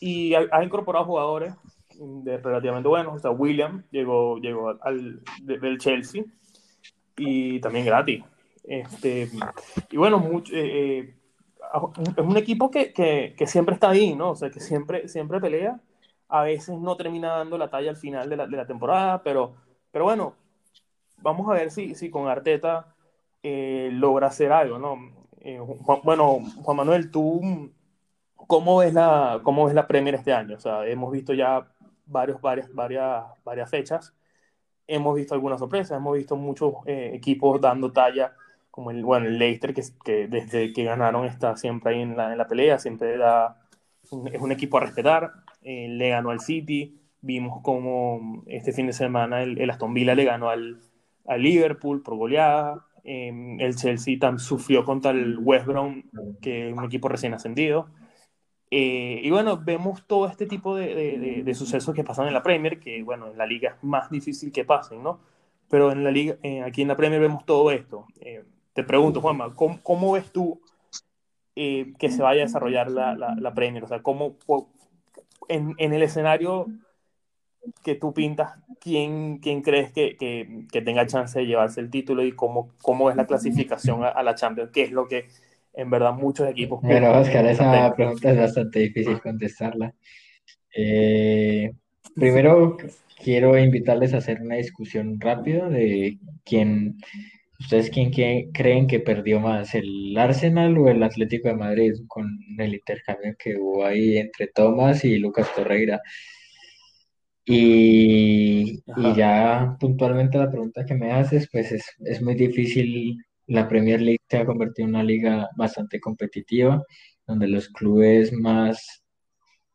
[SPEAKER 1] y ha, incorporado jugadores de relativamente buenos. O sea, William llegó, llegó al, del Chelsea y también gratis. Este, y bueno, mucho, eh, eh, es un equipo que, que, que, siempre está ahí, ¿no? O sea, que siempre, siempre pelea. A veces no termina dando la talla al final de la, de la temporada, pero, pero bueno, vamos a ver si, si con Arteta eh, logra hacer algo, ¿no? bueno, Juan Manuel, tú ¿Cómo es la, cómo es la Premier este año? O sea, hemos visto ya varios, varias, varias, varias fechas. Hemos visto algunas sorpresas, hemos visto muchos eh, equipos dando talla, como el, bueno, el Leicester, que, que desde que ganaron está siempre ahí en la, en la pelea, siempre da, es un equipo a respetar. Eh, le ganó al City, vimos como este fin de semana el, el Aston Villa le ganó al, al Liverpool por goleada. Eh, el Chelsea también sufrió contra el West Brom, que es un equipo recién ascendido. Eh, y bueno, vemos todo este tipo de, de, de, sucesos que pasan en la Premier, que bueno, en la liga es más difícil que pasen, ¿no? Pero en la liga, eh, aquí en la Premier vemos todo esto. Eh, te pregunto, Juanma, ¿cómo, cómo ves tú que se vaya a desarrollar la, la, la Premier? O sea, ¿cómo, en, en, el escenario que tú pintas, ¿quién, quién crees que, que, que, tenga chance de llevarse el título y cómo, cómo es la clasificación a, a la Champions? ¿Qué es lo que en verdad muchos equipos.
[SPEAKER 2] Bueno, Oscar, esa pregunta es bastante difícil contestarla. Eh, primero, quiero invitarles a hacer una discusión rápida de quién, ustedes quién, creen que perdió más, el Arsenal o el Atlético de Madrid, con el intercambio que hubo ahí entre Tomás y Lucas Torreira. Y, y, ya puntualmente la pregunta que me haces, pues es, es muy difícil la Premier League se ha convertido en una liga bastante competitiva, donde los clubes más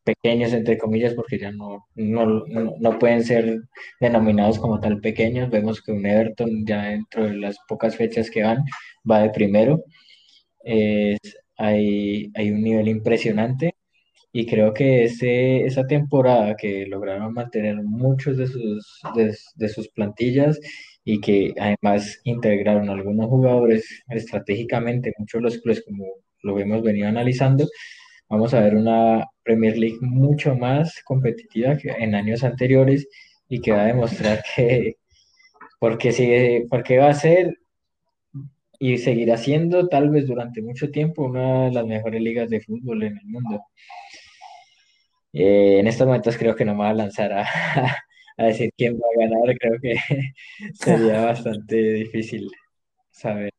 [SPEAKER 2] pequeños, entre comillas, porque ya no, no, no, pueden ser denominados como tal pequeños. Vemos que un Everton ya dentro de las pocas fechas que van va de primero. hay, hay un nivel impresionante y creo que ese, esa temporada que lograron mantener muchos de sus, de, de sus plantillas y que además integraron algunos jugadores estratégicamente, muchos de los clubes como lo hemos venido analizando, vamos a ver una Premier League mucho más competitiva que en años anteriores y que va a demostrar que porque sigue, porque va a ser y seguirá siendo tal vez durante mucho tiempo una de las mejores ligas de fútbol en el mundo. Eh, en estos momentos creo que no me va a lanzar a, a decir quién va a ganar, creo que sería bastante difícil saber.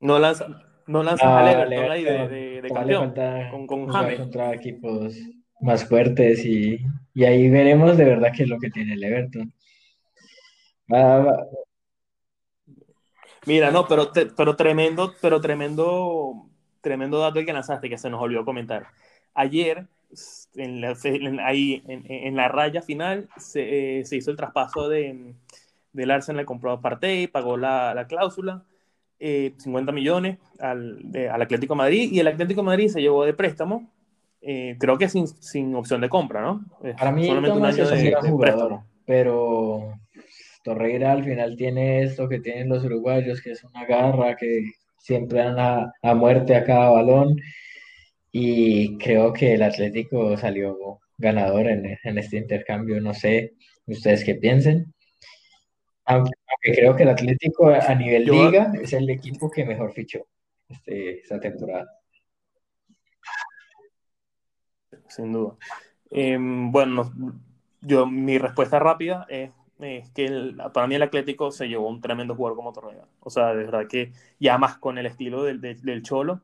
[SPEAKER 1] No lanza, no lanza ah, a Everton ahí de, de, de campeón con, con James.
[SPEAKER 2] contra equipos más fuertes y, y, ahí veremos de verdad qué es lo que tiene el Everton.
[SPEAKER 1] Mira, no, pero, te, pero tremendo, pero tremendo, tremendo dato el que lanzaste que se nos olvidó comentar. Ayer en la, ahí en, la raya final se, eh, se, hizo el traspaso de, del Arsenal, compró a Partey, pagó la, la cláusula, 50 eh, millones al, al, Atlético Madrid, y el Atlético Madrid se llevó de préstamo, eh, creo que sin, sin, opción de compra, ¿no?
[SPEAKER 2] Para mí solamente un año de, jugador, pero Torreira al final tiene esto que tienen los uruguayos, que es una garra, que siempre dan a, a muerte a cada balón y creo que el Atlético salió ganador en, este intercambio. No sé ustedes qué piensen. Aunque, creo que el Atlético a nivel liga es el equipo que mejor fichó este, esta temporada.
[SPEAKER 1] Sin duda. Em, bueno, yo, mi respuesta rápida es, que para mí el Atlético se llevó un tremendo jugador como Torreira. O sea, de verdad que ya más con el estilo del, del, Cholo,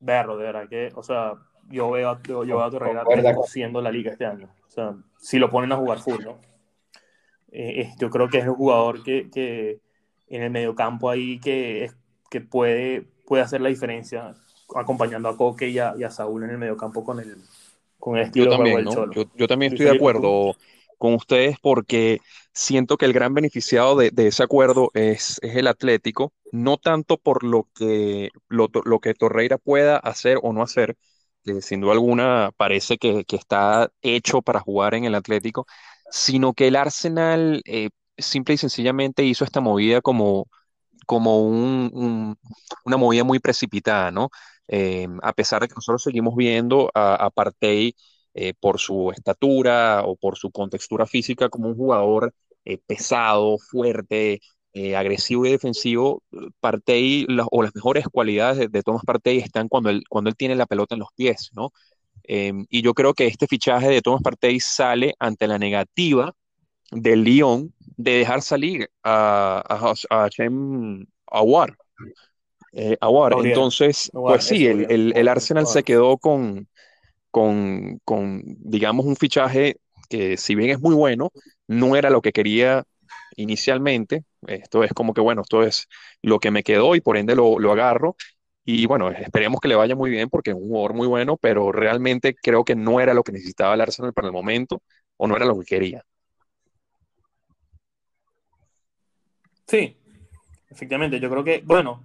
[SPEAKER 1] verlo, de verdad que, o sea, yo veo, a, yo veo a Torreira siendo la liga este año. O sea, si lo ponen a jugar full, ¿no? Eh, eh, yo creo que es un jugador que, que en el mediocampo ahí que, que puede, puede hacer la diferencia acompañando a Coque y a, y a Saúl en el mediocampo con el, con el estilo
[SPEAKER 3] yo también, Yo, también estoy de acuerdo con ustedes porque siento que el gran beneficiado de, ese acuerdo es, es, el Atlético, no tanto por lo que, lo, que Torreira pueda hacer o no hacer, que sin duda alguna parece que, que está hecho para jugar en el Atlético, sino que el Arsenal eh, simple y sencillamente hizo esta movida como, como un, una movida muy precipitada, ¿no? Eh, a pesar de que nosotros seguimos viendo a, a Partey eh, por su estatura o por su contextura física como un jugador pesado, fuerte, agresivo y defensivo, Partey o las mejores cualidades de, de, Thomas Partey están cuando él, cuando él tiene la pelota en los pies, ¿no? y yo creo que este fichaje de Thomas Partey sale ante la negativa del Lyon de dejar salir a, a, a Shem Awar. Eh, Entonces, pues sí, el, el, Arsenal se quedó con, con, con, digamos, un fichaje que si bien es muy bueno, no era lo que quería inicialmente. Esto es como que, bueno, esto es lo que me quedó y por ende lo, lo agarro. Y bueno, esperemos que le vaya muy bien porque es un jugador muy bueno, pero realmente creo que no era lo que necesitaba el Arsenal para el momento o no era lo que quería.
[SPEAKER 1] Sí, efectivamente, yo creo que, bueno,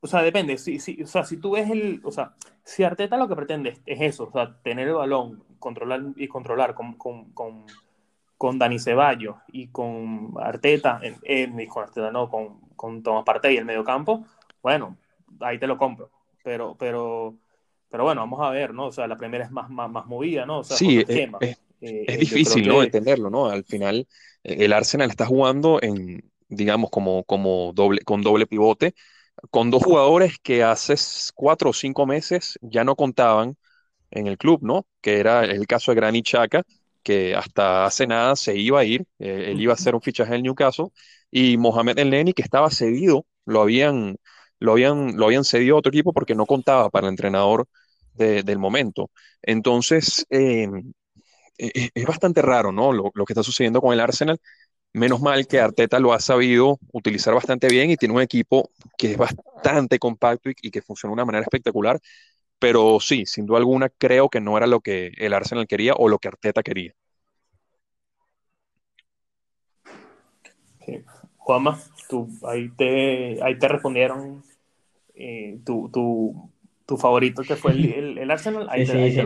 [SPEAKER 1] o sea, depende, si, si, o sea, si tú ves el, o sea, si Arteta lo que pretende es, eso, o sea, tener el balón, controlar y controlar con, con Dani Ceballos y con Arteta, eh, con Arteta no, con, con Tomás Partey el medio campo, bueno, ahí te lo compro, pero, pero, pero bueno, vamos a ver, ¿no? O sea, la primera es más, más, más movida, ¿no? O sea,
[SPEAKER 3] sí, es, es, eh, difícil, ¿no? Entenderlo, ¿no? Al final, el Arsenal está jugando en digamos, como, como doble, con doble pivote, con dos jugadores que hace cuatro o cinco meses ya no contaban en el club, ¿no? Que era el caso de Granit Xhaka, que hasta hace nada se iba a ir, eh, él iba a hacer un fichaje en el Newcastle, y Mohamed El Neni, que estaba cedido, lo habían, lo habían, lo habían cedido a otro equipo porque no contaba para el entrenador del momento. Entonces, em, e, e, es bastante raro, ¿no? Lo, lo, que está sucediendo con el Arsenal. Menos mal que Arteta lo ha sabido utilizar bastante bien y tiene un equipo que es bastante compacto y, que funciona de una manera espectacular. Pero sí, sin duda alguna, creo que no era lo que el Arsenal quería o lo que Arteta quería.
[SPEAKER 1] Sí. Juanma, tú, ahí, te, ahí te respondieron eh, tu, tu, tu, favorito que fue el, el, Arsenal.
[SPEAKER 2] Ahí sí, te, sí,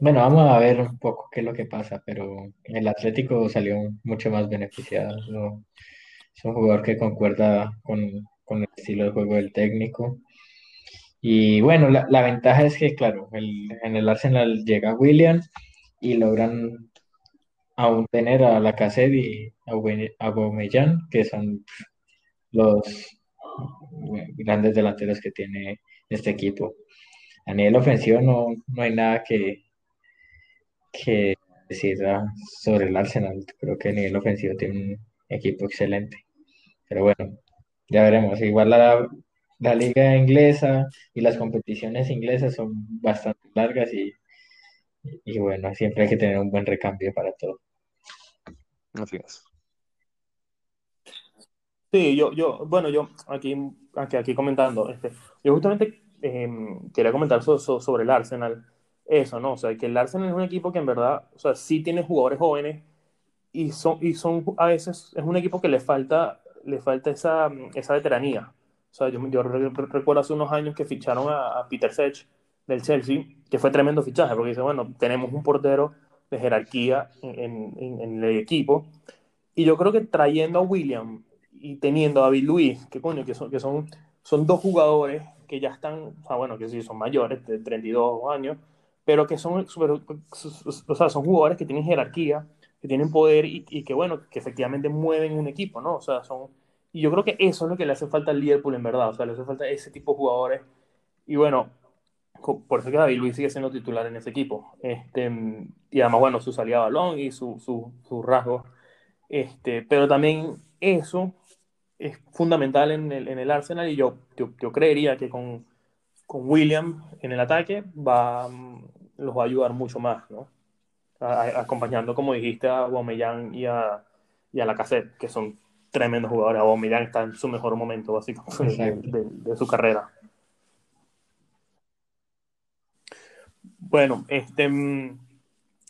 [SPEAKER 2] bueno, vamos a ver un poco qué es lo que pasa, pero el Atlético salió mucho más beneficiado. Es un jugador que concuerda con, el estilo de juego del técnico. Y bueno, la, ventaja es que, claro, en el Arsenal llega William y logran aún tener a la y a Aubameyang, que son los grandes delanteros que tiene este equipo. A nivel ofensivo no, no hay nada que, que decir sobre el Arsenal. Creo que a nivel ofensivo tiene un equipo excelente. Pero bueno, ya veremos. Igual la, la liga inglesa y las competiciones inglesas son bastante largas y, y bueno, siempre hay que tener un buen recambio para todo.
[SPEAKER 3] Así es.
[SPEAKER 1] Sí, yo, yo, bueno, yo aquí, aquí, aquí comentando, este, yo justamente em, quería comentar sobre el Arsenal eso, ¿no? O sea, que el Arsenal es un equipo que en verdad, o sea, sí tiene jugadores jóvenes y son, y son a veces, es un equipo que le falta, le falta esa, esa veteranía. O sea, yo, yo recuerdo hace unos años que ficharon a, Peter Sech del Chelsea, que fue tremendo fichaje, porque dice, bueno, tenemos un portero de jerarquía en, en, el equipo. Y yo creo que trayendo a William y teniendo a David Luis, que coño, que son, que son, son dos jugadores que ya están, o sea, bueno, que sí son mayores, de 32 años, pero que son, o sea, son jugadores que tienen jerarquía, que tienen poder y, y, que, bueno, que efectivamente mueven un equipo, ¿no? O sea, son... Y yo creo que eso es lo que le hace falta al Liverpool en verdad, o sea, le hace falta ese tipo de jugadores. Y bueno, por eso que David Luis sigue siendo titular en ese equipo. Este, y además, bueno, su salida a balón y sus su, su rasgos. Este, pero también eso es fundamental en el, en el Arsenal y yo, yo, yo creería que con, con, William en el ataque va, los va a ayudar mucho más, ¿no? acompañando, como dijiste, a Aubameyang y a, y a la cassette, que son tremendos jugadores. Aubameyang está en su mejor momento, básicamente, de, de, su carrera. Bueno, este, mm,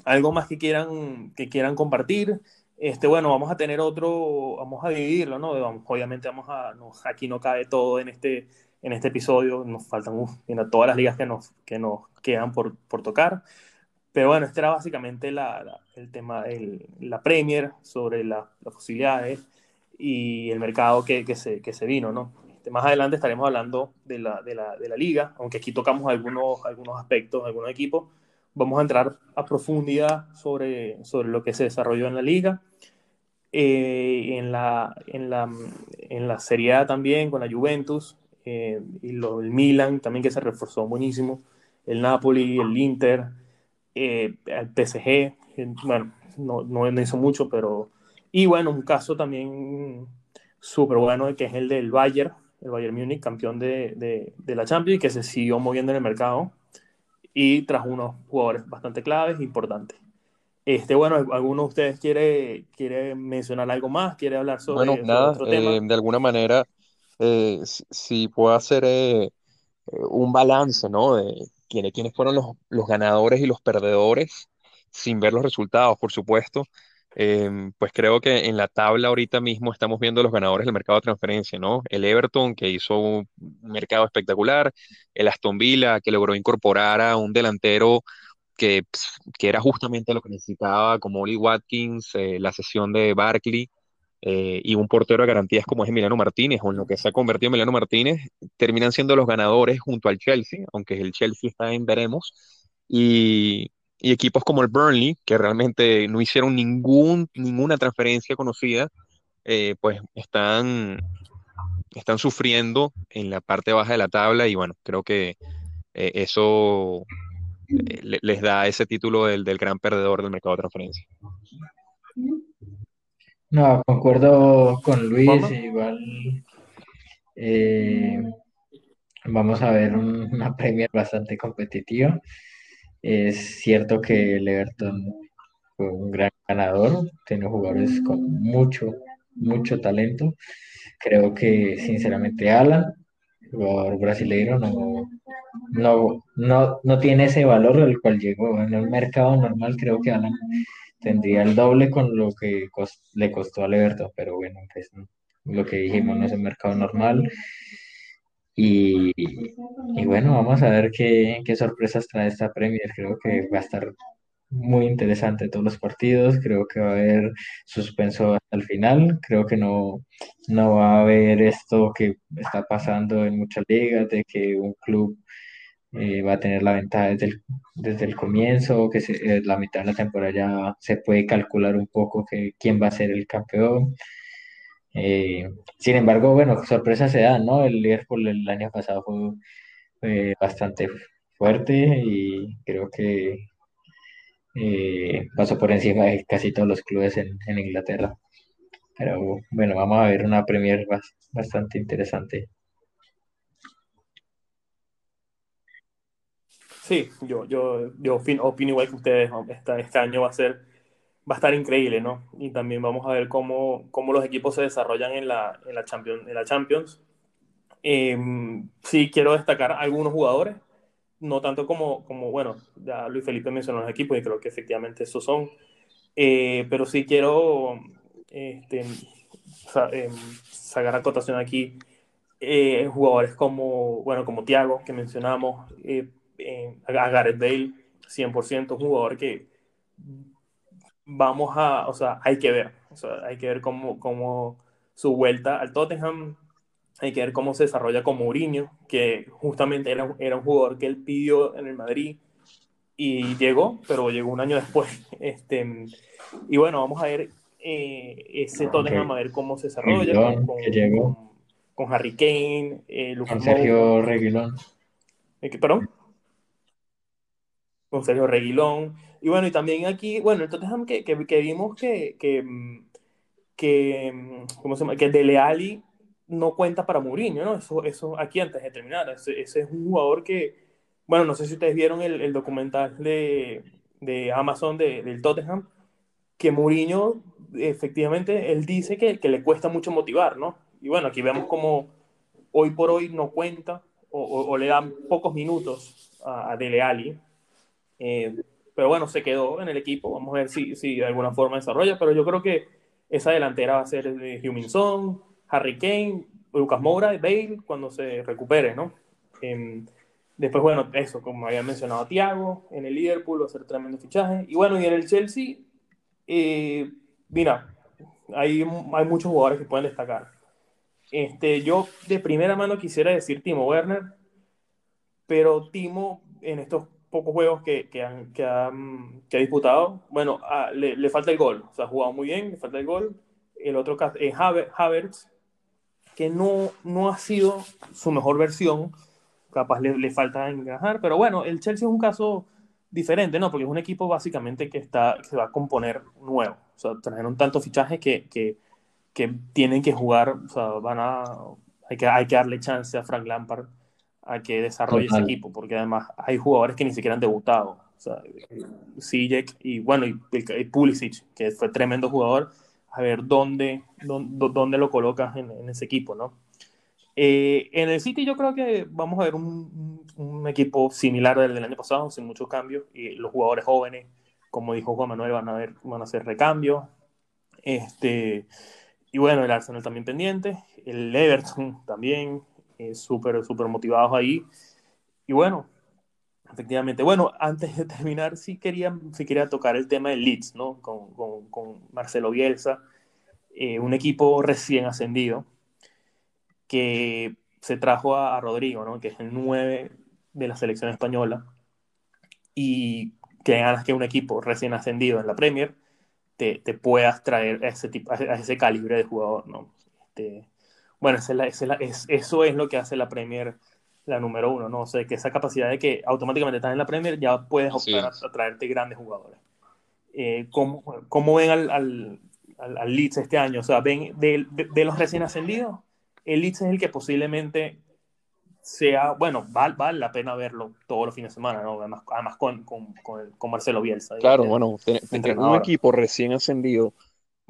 [SPEAKER 1] algo más que quieran, que quieran compartir. Este, bueno, vamos a tener otro, vamos a dividirlo, ¿no? obviamente vamos a, aquí no cabe todo en este, en este episodio, nos faltan todas las ligas que nos, que nos quedan por, por tocar. Pero bueno, este era básicamente la, el tema, el, la Premier sobre las posibilidades y el mercado que, que, se, que se vino, ¿no? Este, más adelante estaremos hablando de la, de la, de la liga, aunque aquí tocamos algunos, algunos aspectos, algunos equipos. Vamos a entrar a profundidad sobre, sobre lo que se desarrolló en la liga. Eh, en, la, en, la, en la Serie A también, con la Juventus eh, y lo, el Milan también que se reforzó buenísimo. El Napoli, el Inter, eh, el PSG, bueno, no, no, hizo mucho, pero... Y bueno, un caso también súper bueno que es el del Bayern, el Bayern Múnich, campeón de, de, de, la Champions, que se siguió moviendo en el mercado y tras unos jugadores bastante claves importantes. Este, bueno, ¿alguno de ustedes quiere, quiere mencionar algo más? ¿Quiere hablar sobre,
[SPEAKER 3] bueno, nada, otro tema? Eh, de alguna manera, eh, si, puedo hacer eh, un balance, ¿no? De quiénes, quiénes fueron los, los ganadores y los perdedores, sin ver los resultados, por supuesto. Em, pues creo que en la tabla ahorita mismo estamos viendo los ganadores del mercado de transferencia, ¿no? El Everton, que hizo un mercado espectacular, el Aston Villa, que logró incorporar a un delantero que, que era justamente lo que necesitaba, como Oli Watkins, eh, la sesión de Barkley, eh, y un portero de garantías como es Emiliano Martínez, o en lo que se ha convertido Emiliano Martínez, terminan siendo los ganadores junto al Chelsea, aunque el Chelsea está en veremos. Y, y equipos como el Burnley, que realmente no hicieron ningún, ninguna transferencia conocida, eh, pues están, están sufriendo en la parte baja de la tabla y bueno, creo que eh, eso eh, les da ese título del, del, gran perdedor del mercado de transferencia.
[SPEAKER 2] No, concuerdo con Luis, igual vamos a ver una Premier bastante competitiva. Es cierto que el Everton fue un gran ganador, tiene jugadores con mucho, mucho talento. Creo que sinceramente Alan, jugador brasileño, no, no, no, tiene ese valor al cual llegó. En el mercado normal creo que Alan tendría el doble con lo que le costó al Everton, pero bueno, pues, lo que dijimos no es un mercado normal. Y, bueno, vamos a ver qué, qué, sorpresas trae esta Premier. Creo que va a estar muy interesante todos los partidos. Creo que va a haber suspenso hasta el final. Creo que no, no va a haber esto que está pasando en muchas ligas, de que un club eh, va a tener la ventaja desde el, desde el comienzo, que se, eh, la mitad de la temporada ya se puede calcular un poco que, quién va a ser el campeón. Eh, sin embargo, bueno, sorpresas se dan, ¿no? El Liverpool el año pasado fue bastante fuerte y creo que eh, pasó por encima de casi todos los clubes en, Inglaterra. Pero bueno, vamos a ver una Premier bastante interesante.
[SPEAKER 1] Sí, yo, yo, yo opino igual que ustedes. Este año va a ser va a estar increíble, ¿no? Y también vamos a ver cómo, cómo los equipos se desarrollan en la, en la, Champions. En la Champions. Em, sí, quiero destacar algunos jugadores, no tanto como, como, bueno, ya Luis Felipe mencionó los equipos y creo que efectivamente esos son, eh, pero sí quiero este, em, sacar acotación aquí eh, jugadores como, bueno, como Thiago, que mencionamos, eh, a Gareth Bale, 100%, un jugador que vamos a, o sea, hay que ver, o sea, hay que ver cómo, cómo su vuelta al Tottenham, hay que ver cómo se desarrolla con Mourinho, que justamente era, era un jugador que él pidió en el Madrid y llegó, pero llegó un año después. Este, y bueno, vamos a ver eh, ese Tottenham, a ver cómo se desarrolla con, Harry Kane, eh,
[SPEAKER 2] Lucas Sergio Reguilón.
[SPEAKER 1] ¿Eh, ¿Perdón? con Sergio Reguilón. Y bueno, y también aquí, bueno, el Tottenham que, que, que vimos que, que, que, ¿cómo se llama? que Dele Alli no cuenta para Mourinho, ¿no? Eso, eso aquí antes de terminar, ese, ese es un jugador que, bueno, no sé si ustedes vieron el, el documental de, de Amazon de, del Tottenham, que Mourinho, efectivamente, él dice que, que, le cuesta mucho motivar, ¿no? Y bueno, aquí vemos como hoy por hoy no cuenta o, o, o le dan pocos minutos a, a Dele Alli. Eh, pero bueno, se quedó en el equipo. Vamos a ver si, si de alguna forma desarrolla. Pero yo creo que esa delantera va a ser Huminson, Harry Kane, Lucas Moura, Bale, cuando se recupere, ¿no? Eh, después, bueno, eso, como había mencionado a Thiago, en el Liverpool va a ser tremendo fichaje. Y bueno, y en el Chelsea, eh, mira, hay, hay muchos jugadores que pueden destacar. Este, yo de primera mano quisiera decir Timo Werner, pero Timo en estos pocos juegos que, que, han, que, han, que ha disputado, bueno, a, le, le, falta el gol, o sea, ha jugado muy bien, le falta el gol. El otro caso es Havertz, que no, no ha sido su mejor versión, capaz le, le, falta encajar, pero bueno, el Chelsea es un caso diferente, ¿no? Porque es un equipo básicamente que, está, que se va a componer nuevo, o sea, trajeron tantos fichajes que, que, que tienen que jugar, o sea, van a, hay que, hay que darle chance a Frank Lampard a que desarrolle Total. ese equipo, porque además hay jugadores que ni siquiera han debutado. O sea, Sijek y bueno, y, y, Pulisic, que fue tremendo jugador, a ver dónde, dónde, dónde lo colocas en, en, ese equipo, ¿no? Eh, en el City yo creo que vamos a ver un, un, equipo similar al del año pasado, sin muchos cambios, y los jugadores jóvenes, como dijo Juan Manuel, van a, ver, van a hacer recambios. Este, y bueno, el Arsenal también pendiente, el Everton también, eh, súper, súper motivados ahí. Y bueno, efectivamente, bueno, antes de terminar, sí quería, sí quería tocar el tema del Leeds, ¿no? Con, con, con Marcelo Bielsa, eh, un equipo recién ascendido, que se trajo a, a, Rodrigo, ¿no? Que es el 9 de la selección española, y que ganas que un equipo recién ascendido en la Premier te, te puedas traer a ese, tipo, a ese calibre de jugador, ¿no? Este, bueno, es la, es la, es, eso es lo que hace la Premier la número uno, ¿no? O sea, que esa capacidad de que automáticamente estás en la Premier ya puedes optar a, a, traerte grandes jugadores. Eh, ¿cómo, ¿cómo, ven al, al, al, al, Leeds este año? O sea, ven de, de, de, los recién ascendidos, el Leeds es el que posiblemente sea, bueno, vale, vale la pena verlo todos los fines de semana, ¿no? Además, además con, con, con, con Marcelo Bielsa.
[SPEAKER 3] Claro, bueno, tener un equipo recién ascendido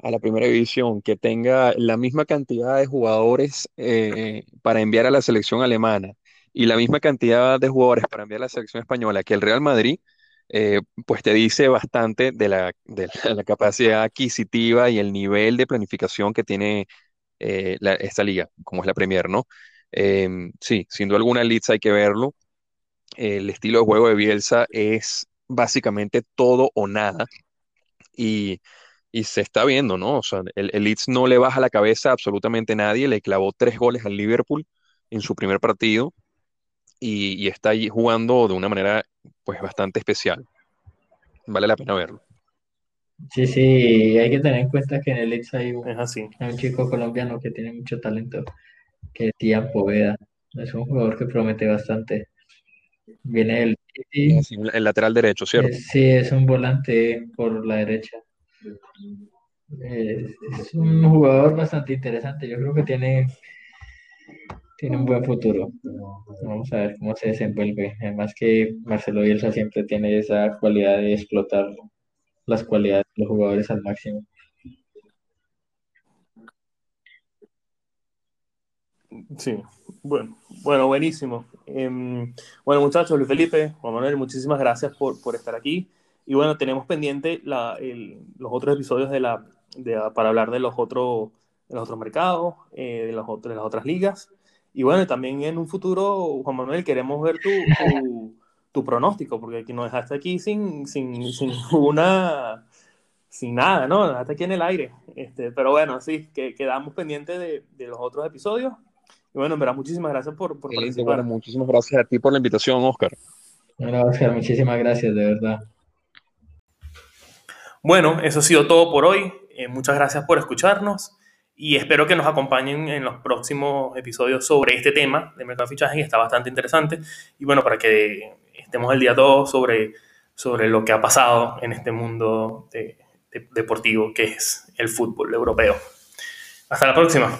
[SPEAKER 3] a la primera división que tenga la misma cantidad de jugadores eh, para enviar a la selección alemana y la misma cantidad de jugadores para enviar a la selección española que el Real Madrid, eh, pues te dice bastante de la, de la, capacidad adquisitiva y el nivel de planificación que tiene eh, esta liga, como es la Premier, ¿no? Em, sí, sin duda alguna, Leeds hay que verlo. El estilo de juego de Bielsa es básicamente todo o nada. Y y se está viendo, ¿no? O sea, el, el, Leeds no le baja la cabeza a absolutamente nadie, le clavó tres goles al Liverpool en su primer partido y, y, está ahí jugando de una manera pues bastante especial. Vale la pena verlo.
[SPEAKER 2] Sí, sí, hay que tener en cuenta que en el Leeds hay un,
[SPEAKER 1] es así.
[SPEAKER 2] un chico colombiano que tiene mucho talento, que es Tian Poveda. Es un jugador que promete bastante. Viene del
[SPEAKER 3] City. El lateral derecho, ¿cierto?
[SPEAKER 2] Sí, es un volante por la derecha. Es, es, un jugador bastante interesante. Yo creo que tiene, tiene un buen futuro. Vamos a ver cómo se desenvuelve. Además que Marcelo Bielsa siempre tiene esa cualidad de explotar las cualidades de los jugadores al máximo.
[SPEAKER 1] Sí, bueno, bueno, buenísimo. Eh, bueno, muchachos, Luis Felipe, Juan Manuel, muchísimas gracias por, por estar aquí. Y bueno, tenemos pendiente la, el, los otros episodios de la, de, para hablar de los, otro, de los otros mercados, eh, de, los, de las otras ligas. Y bueno, también en un futuro, Juan Manuel, queremos ver tu, tu, tu pronóstico, porque aquí nos dejaste aquí sin, sin, sin una sin nada, ¿no? Hasta aquí en el aire. Este, pero bueno, sí, que quedamos pendientes de, de, los otros episodios. Y bueno, en verdad, muchísimas gracias por, por
[SPEAKER 3] sí, participar. Bueno, muchísimas gracias a ti por la invitación, Oscar.
[SPEAKER 2] Bueno, Oscar, muchísimas gracias, de verdad.
[SPEAKER 1] Bueno, eso ha sido todo por hoy. Eh, muchas gracias por escucharnos y espero que nos acompañen en los próximos episodios sobre este tema de mercado de fichaje que está bastante interesante. Y bueno, para que estemos el día todo sobre sobre lo que ha pasado en este mundo deportivo que es el fútbol europeo. Hasta la próxima.